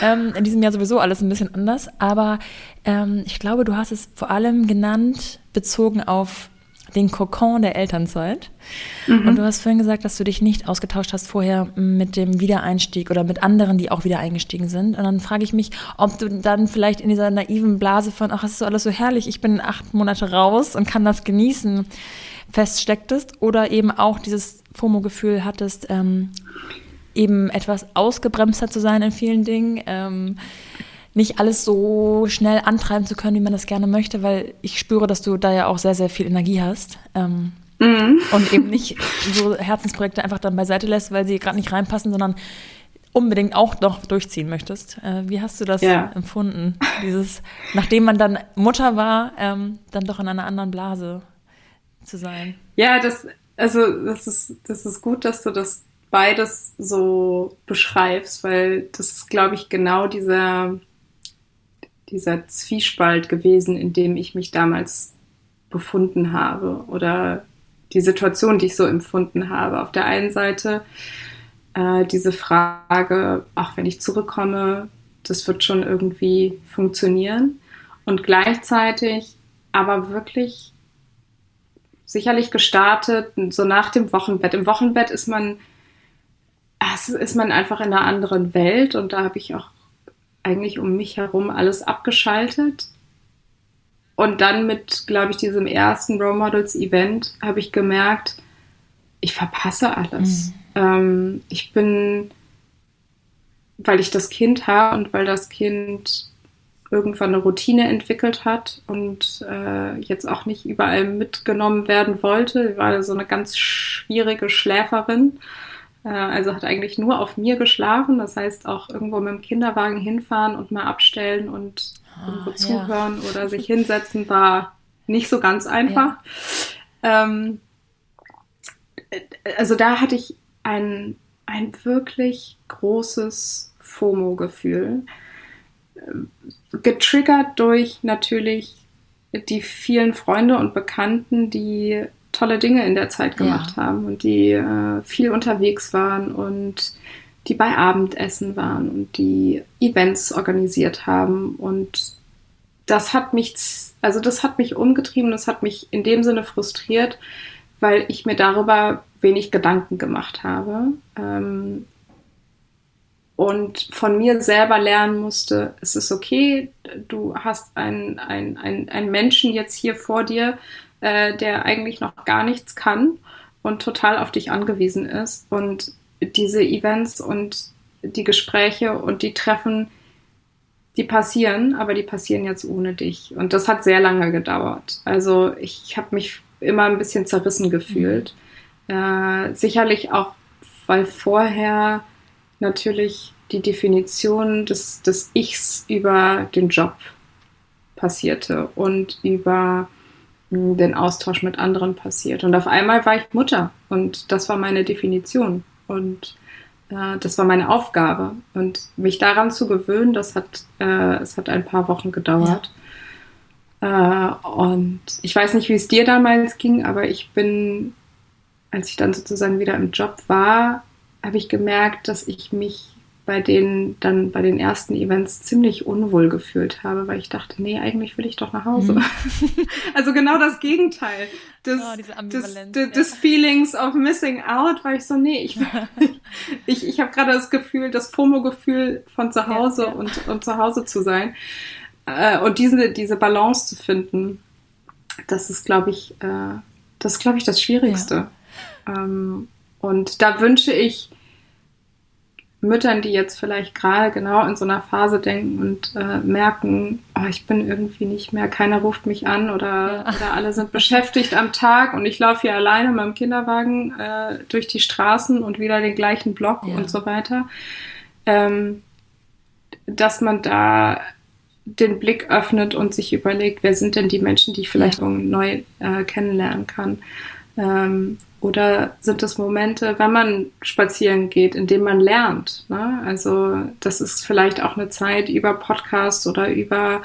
Ähm, in diesem Jahr sowieso alles ein bisschen anders. Aber ähm, ich glaube, du hast es vor allem genannt, bezogen auf den Kokon der Elternzeit. Mhm. Und du hast vorhin gesagt, dass du dich nicht ausgetauscht hast vorher mit dem Wiedereinstieg oder mit anderen, die auch wieder eingestiegen sind. Und dann frage ich mich, ob du dann vielleicht in dieser naiven Blase von, ach, es ist so alles so herrlich, ich bin acht Monate raus und kann das genießen, feststecktest oder eben auch dieses FOMO-Gefühl hattest, ähm, eben etwas ausgebremster zu sein in vielen Dingen. Ähm, nicht alles so schnell antreiben zu können, wie man das gerne möchte, weil ich spüre, dass du da ja auch sehr, sehr viel Energie hast. Ähm, mhm. Und eben nicht so Herzensprojekte einfach dann beiseite lässt, weil sie gerade nicht reinpassen, sondern unbedingt auch noch durchziehen möchtest. Äh, wie hast du das ja. empfunden? Dieses, nachdem man dann Mutter war, ähm, dann doch in einer anderen Blase zu sein. Ja, das, also das ist, das ist gut, dass du das beides so beschreibst, weil das ist, glaube ich, genau dieser dieser Zwiespalt gewesen, in dem ich mich damals befunden habe oder die Situation, die ich so empfunden habe. Auf der einen Seite äh, diese Frage, ach, wenn ich zurückkomme, das wird schon irgendwie funktionieren. Und gleichzeitig aber wirklich sicherlich gestartet, so nach dem Wochenbett. Im Wochenbett ist man, ist man einfach in einer anderen Welt und da habe ich auch eigentlich um mich herum alles abgeschaltet. Und dann mit, glaube ich, diesem ersten Role Models Event habe ich gemerkt, ich verpasse alles. Mhm. Ähm, ich bin, weil ich das Kind habe und weil das Kind irgendwann eine Routine entwickelt hat und äh, jetzt auch nicht überall mitgenommen werden wollte. Sie war so eine ganz schwierige Schläferin also hat eigentlich nur auf mir geschlafen. Das heißt auch irgendwo mit dem Kinderwagen hinfahren und mal abstellen und ah, irgendwo ja. zuhören oder sich hinsetzen war nicht so ganz einfach. Ja. Ähm, also da hatte ich ein, ein wirklich großes FOMO-Gefühl. Getriggert durch natürlich die vielen Freunde und Bekannten, die tolle Dinge in der Zeit gemacht ja. haben und die äh, viel unterwegs waren und die bei Abendessen waren und die Events organisiert haben und das hat mich, also das hat mich umgetrieben, das hat mich in dem Sinne frustriert, weil ich mir darüber wenig Gedanken gemacht habe ähm, und von mir selber lernen musste, es ist okay, du hast einen, einen, einen, einen Menschen jetzt hier vor dir, äh, der eigentlich noch gar nichts kann und total auf dich angewiesen ist. Und diese Events und die Gespräche und die Treffen, die passieren, aber die passieren jetzt ohne dich. Und das hat sehr lange gedauert. Also ich habe mich immer ein bisschen zerrissen gefühlt. Äh, sicherlich auch, weil vorher natürlich die Definition des, des Ichs über den Job passierte und über den Austausch mit anderen passiert. Und auf einmal war ich Mutter und das war meine Definition und äh, das war meine Aufgabe. Und mich daran zu gewöhnen, das hat, äh, es hat ein paar Wochen gedauert. Ja. Äh, und ich weiß nicht, wie es dir damals ging, aber ich bin, als ich dann sozusagen wieder im Job war, habe ich gemerkt, dass ich mich bei denen dann bei den ersten Events ziemlich unwohl gefühlt habe, weil ich dachte, nee, eigentlich will ich doch nach Hause. Mhm. <laughs> also genau das Gegenteil des, oh, des, des, des, Feelings of missing out, weil ich so, nee, ich, <laughs> ich, ich habe gerade das Gefühl, das FOMO-Gefühl von zu Hause ja, ja. Und, und zu Hause zu sein. äh, und diese, diese Balance zu finden, das ist, glaube ich, äh, das ist, glaube ich, das Schwierigste. Ähm, und da wünsche ich Müttern, die jetzt vielleicht gerade genau in so einer Phase denken und äh, merken, oh, ich bin irgendwie nicht mehr, keiner ruft mich an oder, ja. oder alle sind beschäftigt am Tag und ich laufe hier alleine mit meinem Kinderwagen äh, durch die Straßen und wieder den gleichen Block ja. und so weiter, ähm, dass man da den Blick öffnet und sich überlegt, wer sind denn die Menschen, die ich vielleicht ja. neu äh, kennenlernen kann. Ähm, oder sind es Momente, wenn man spazieren geht, in denen man lernt? Ne? Also das ist vielleicht auch eine Zeit über Podcasts oder über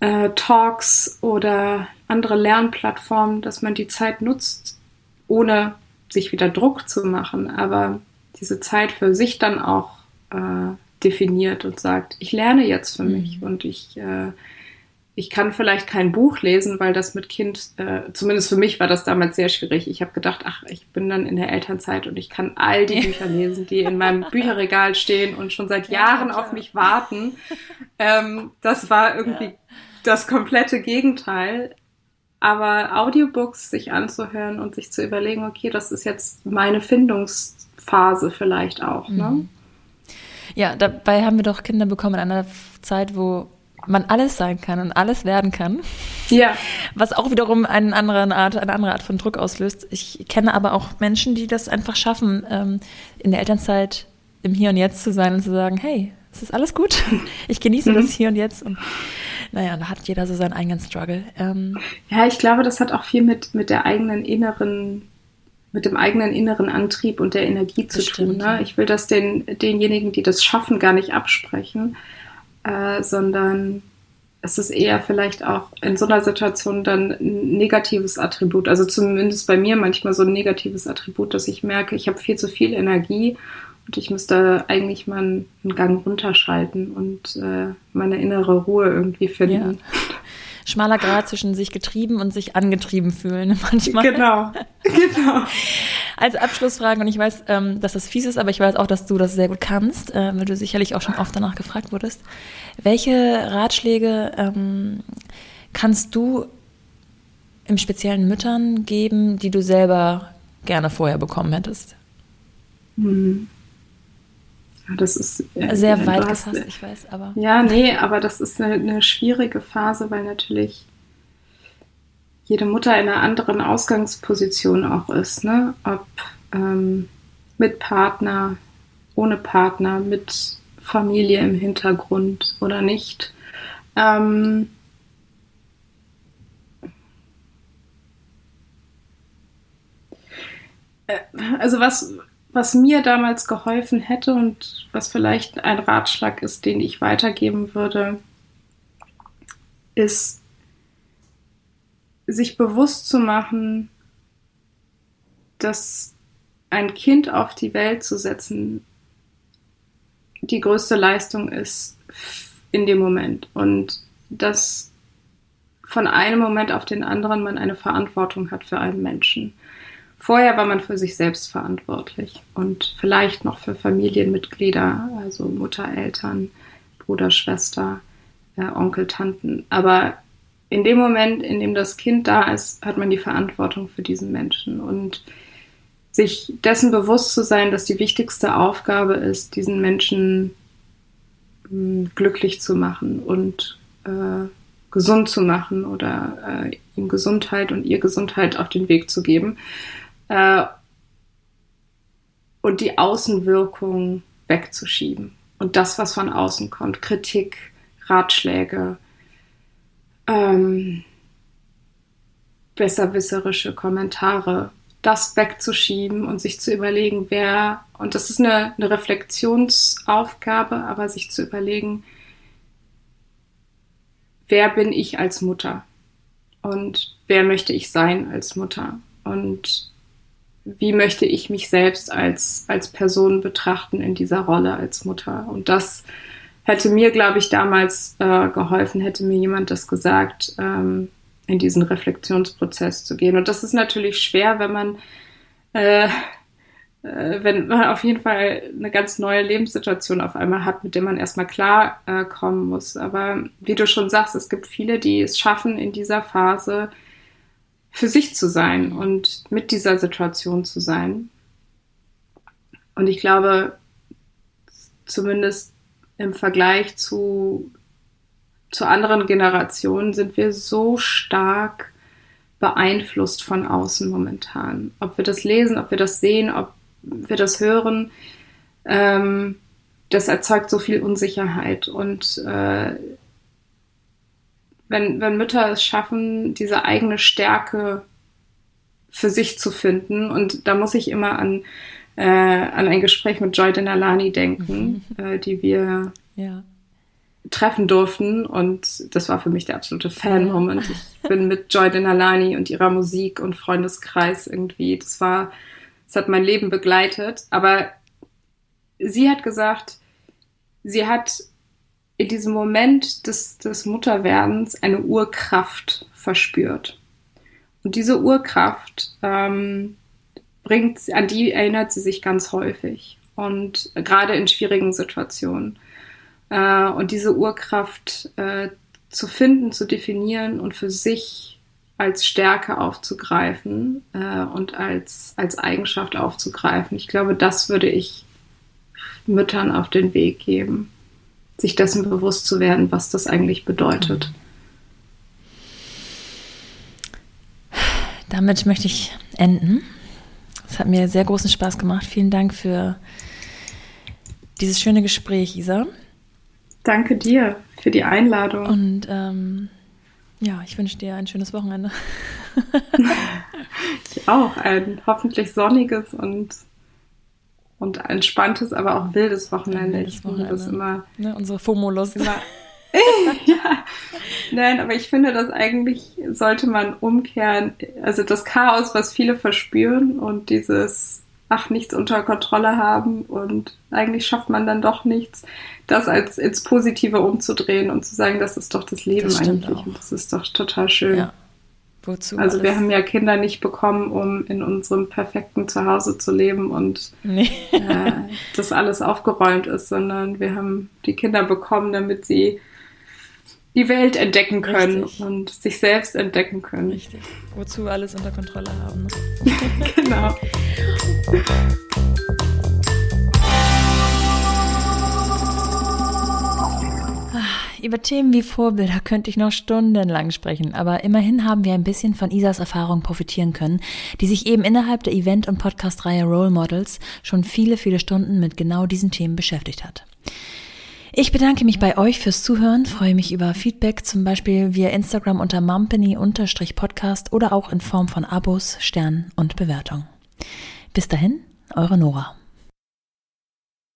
äh, Talks oder andere Lernplattformen, dass man die Zeit nutzt, ohne sich wieder Druck zu machen, aber diese Zeit für sich dann auch äh, definiert und sagt, ich lerne jetzt für mich mhm. und ich äh, ich kann vielleicht kein Buch lesen, weil das mit Kind, äh, zumindest für mich war das damals sehr schwierig. Ich habe gedacht, ach, ich bin dann in der Elternzeit und ich kann all die Bücher lesen, die in meinem <laughs> Bücherregal stehen und schon seit Jahren ja, auf mich warten. Ähm, das war irgendwie ja. das komplette Gegenteil. Aber Audiobooks sich anzuhören und sich zu überlegen, okay, das ist jetzt meine Findungsphase vielleicht auch. Ne? Mhm. Ja, dabei haben wir doch Kinder bekommen in einer Zeit, wo man alles sein kann und alles werden kann. Ja. Was auch wiederum eine andere Art, eine andere Art von Druck auslöst. Ich kenne aber auch Menschen, die das einfach schaffen, ähm, in der Elternzeit im Hier und Jetzt zu sein und zu sagen, hey, es ist alles gut. <laughs> Ich genieße mhm. das Hier und Jetzt. Und naja, da hat jeder so seinen eigenen Struggle. Ähm, ja, ich glaube, das hat auch viel mit, mit der eigenen inneren mit dem eigenen inneren Antrieb und der Energie zu Bestimmt, tun. Ne? Ja. Ich will das den, denjenigen, die das schaffen, gar nicht absprechen äh, sondern es ist eher vielleicht auch in so einer Situation dann ein negatives Attribut. Also zumindest bei mir manchmal so ein negatives Attribut, dass ich merke, ich habe viel zu viel Energie und ich müsste eigentlich mal einen Gang runterschalten und äh, meine innere Ruhe irgendwie finden. Ja <laughs> schmaler Grad <laughs> zwischen sich getrieben und sich angetrieben fühlen <laughs> manchmal. Genau, <laughs> genau. Als Abschlussfrage, und ich weiß, ähm, dass das fies ist, aber ich weiß auch, dass du das sehr gut kannst, äh, weil du sicherlich auch schon oft danach gefragt wurdest. Welche Ratschläge ähm, kannst du im speziellen Müttern geben, die du selber gerne vorher bekommen hättest? Hm. Ja, das ist äh, sehr ja, weit gefasst, ich weiß, aber. Ja, nee, aber das ist eine, eine, schwierige Phase, weil natürlich jede Mutter in einer anderen Ausgangsposition auch ist, ne? Ob ähm, mit Partner, ohne Partner, mit Familie im Hintergrund oder nicht. Ähm, äh, also was, was mir damals geholfen hätte und was vielleicht ein Ratschlag ist, den ich weitergeben würde, ist, sich bewusst zu machen, dass ein Kind auf die Welt zu setzen die größte Leistung ist in dem Moment und dass von einem Moment auf den anderen man eine Verantwortung hat für einen Menschen. Vorher war man für sich selbst verantwortlich und vielleicht noch für Familienmitglieder, also Mutter, Eltern, Bruder, Schwester, äh, Onkel, Tanten. Aber in dem Moment, in dem das Kind da ist, hat man die Verantwortung für diesen Menschen und sich dessen bewusst zu sein, dass die wichtigste Aufgabe ist, diesen Menschen mh, hm, glücklich zu machen und äh, gesund zu machen oder äh, ihm Gesundheit und ihr Gesundheit auf den Weg zu geben äh, und die Außenwirkung wegzuschieben. Und das, was von außen kommt, Kritik, Ratschläge, ähm, besserwisserische Kommentare, das wegzuschieben und sich zu überlegen, wer, und das ist eine, eine Reflexionsaufgabe, aber sich zu überlegen, wer bin ich als Mutter? Und wer möchte ich sein als Mutter? Und wie möchte ich mich selbst als, als Person betrachten in dieser Rolle als Mutter. Und das hätte mir, glaube ich, damals äh, geholfen, hätte mir jemand das gesagt, ähm, in diesen Reflexionsprozess zu gehen. Und das ist natürlich schwer, wenn man äh, äh, wenn man auf jeden Fall eine ganz neue Lebenssituation auf einmal hat, mit der man erstmal klar äh, muss. Aber wie du schon sagst, es gibt viele, die es schaffen, in dieser Phase für sich zu sein und mit dieser Situation zu sein. Und ich glaube, zumindest im Vergleich zu, zu anderen Generationen sind wir so stark beeinflusst von außen momentan. Ob wir das lesen, ob wir das sehen, ob wir das hören, ähm, das erzeugt so viel Unsicherheit. Und äh, wenn, wenn Mütter es schaffen, diese eigene Stärke für sich zu finden, und da muss ich immer an, äh, an ein Gespräch mit Joy Denalani denken, mhm. äh, die wir ja. treffen durften. Und das war für mich der absolute Fan-Moment. Ich bin mit Joy Denalani und ihrer Musik und Freundeskreis irgendwie, das war es hat mein Leben begleitet. Aber sie hat gesagt, sie hat in diesem Moment des, des Mutterwerdens eine Urkraft verspürt. Und diese Urkraft ähm, bringt, an die erinnert sie sich ganz häufig und gerade in schwierigen Situationen. Äh, und diese Urkraft äh, zu finden, zu definieren und für sich als Stärke aufzugreifen äh, und als, als Eigenschaft aufzugreifen. Ich glaube, das würde ich Müttern auf den Weg geben, sich dessen bewusst zu werden, was das eigentlich bedeutet. Damit möchte ich enden. Es hat mir sehr großen Spaß gemacht. Vielen Dank für dieses schöne Gespräch, Isa. Danke dir für die Einladung. Und ähm, ja, ich wünsche dir ein schönes Wochenende. <laughs> ich auch. Ein hoffentlich sonniges und, und entspanntes, aber auch wildes Wochenende. Wildes ich Wochenende. das immer. Ne, unsere FOMO-Lust. <laughs> ja. Nein, aber ich finde, dass eigentlich sollte man umkehren. Also das Chaos, was viele verspüren und dieses ach, nichts unter Kontrolle haben und eigentlich schafft man dann doch nichts, das als ins Positive umzudrehen und zu sagen, das ist doch das Leben das eigentlich auch. und das ist doch total schön. Ja. Wozu also wir haben ja Kinder nicht bekommen, um in unserem perfekten Zuhause zu leben und nee. äh, das alles aufgeräumt ist, sondern wir haben die Kinder bekommen, damit sie die Welt entdecken können Richtig. und sich selbst entdecken können. Richtig. Wozu alles unter Kontrolle haben. Ne? <laughs> genau. <laughs> über Themen wie Vorbilder könnte ich noch stundenlang sprechen, aber immerhin haben wir ein bisschen von Isas Erfahrung profitieren können, die sich eben innerhalb der Event- und Podcast-Reihe Role Models schon viele, viele Stunden mit genau diesen Themen beschäftigt hat. Ich bedanke mich bei euch fürs Zuhören, freue mich über Feedback, zum Beispiel via Instagram unter mumpany-podcast oder auch in Form von Abos, Sternen und Bewertung. Bis dahin, eure Nora.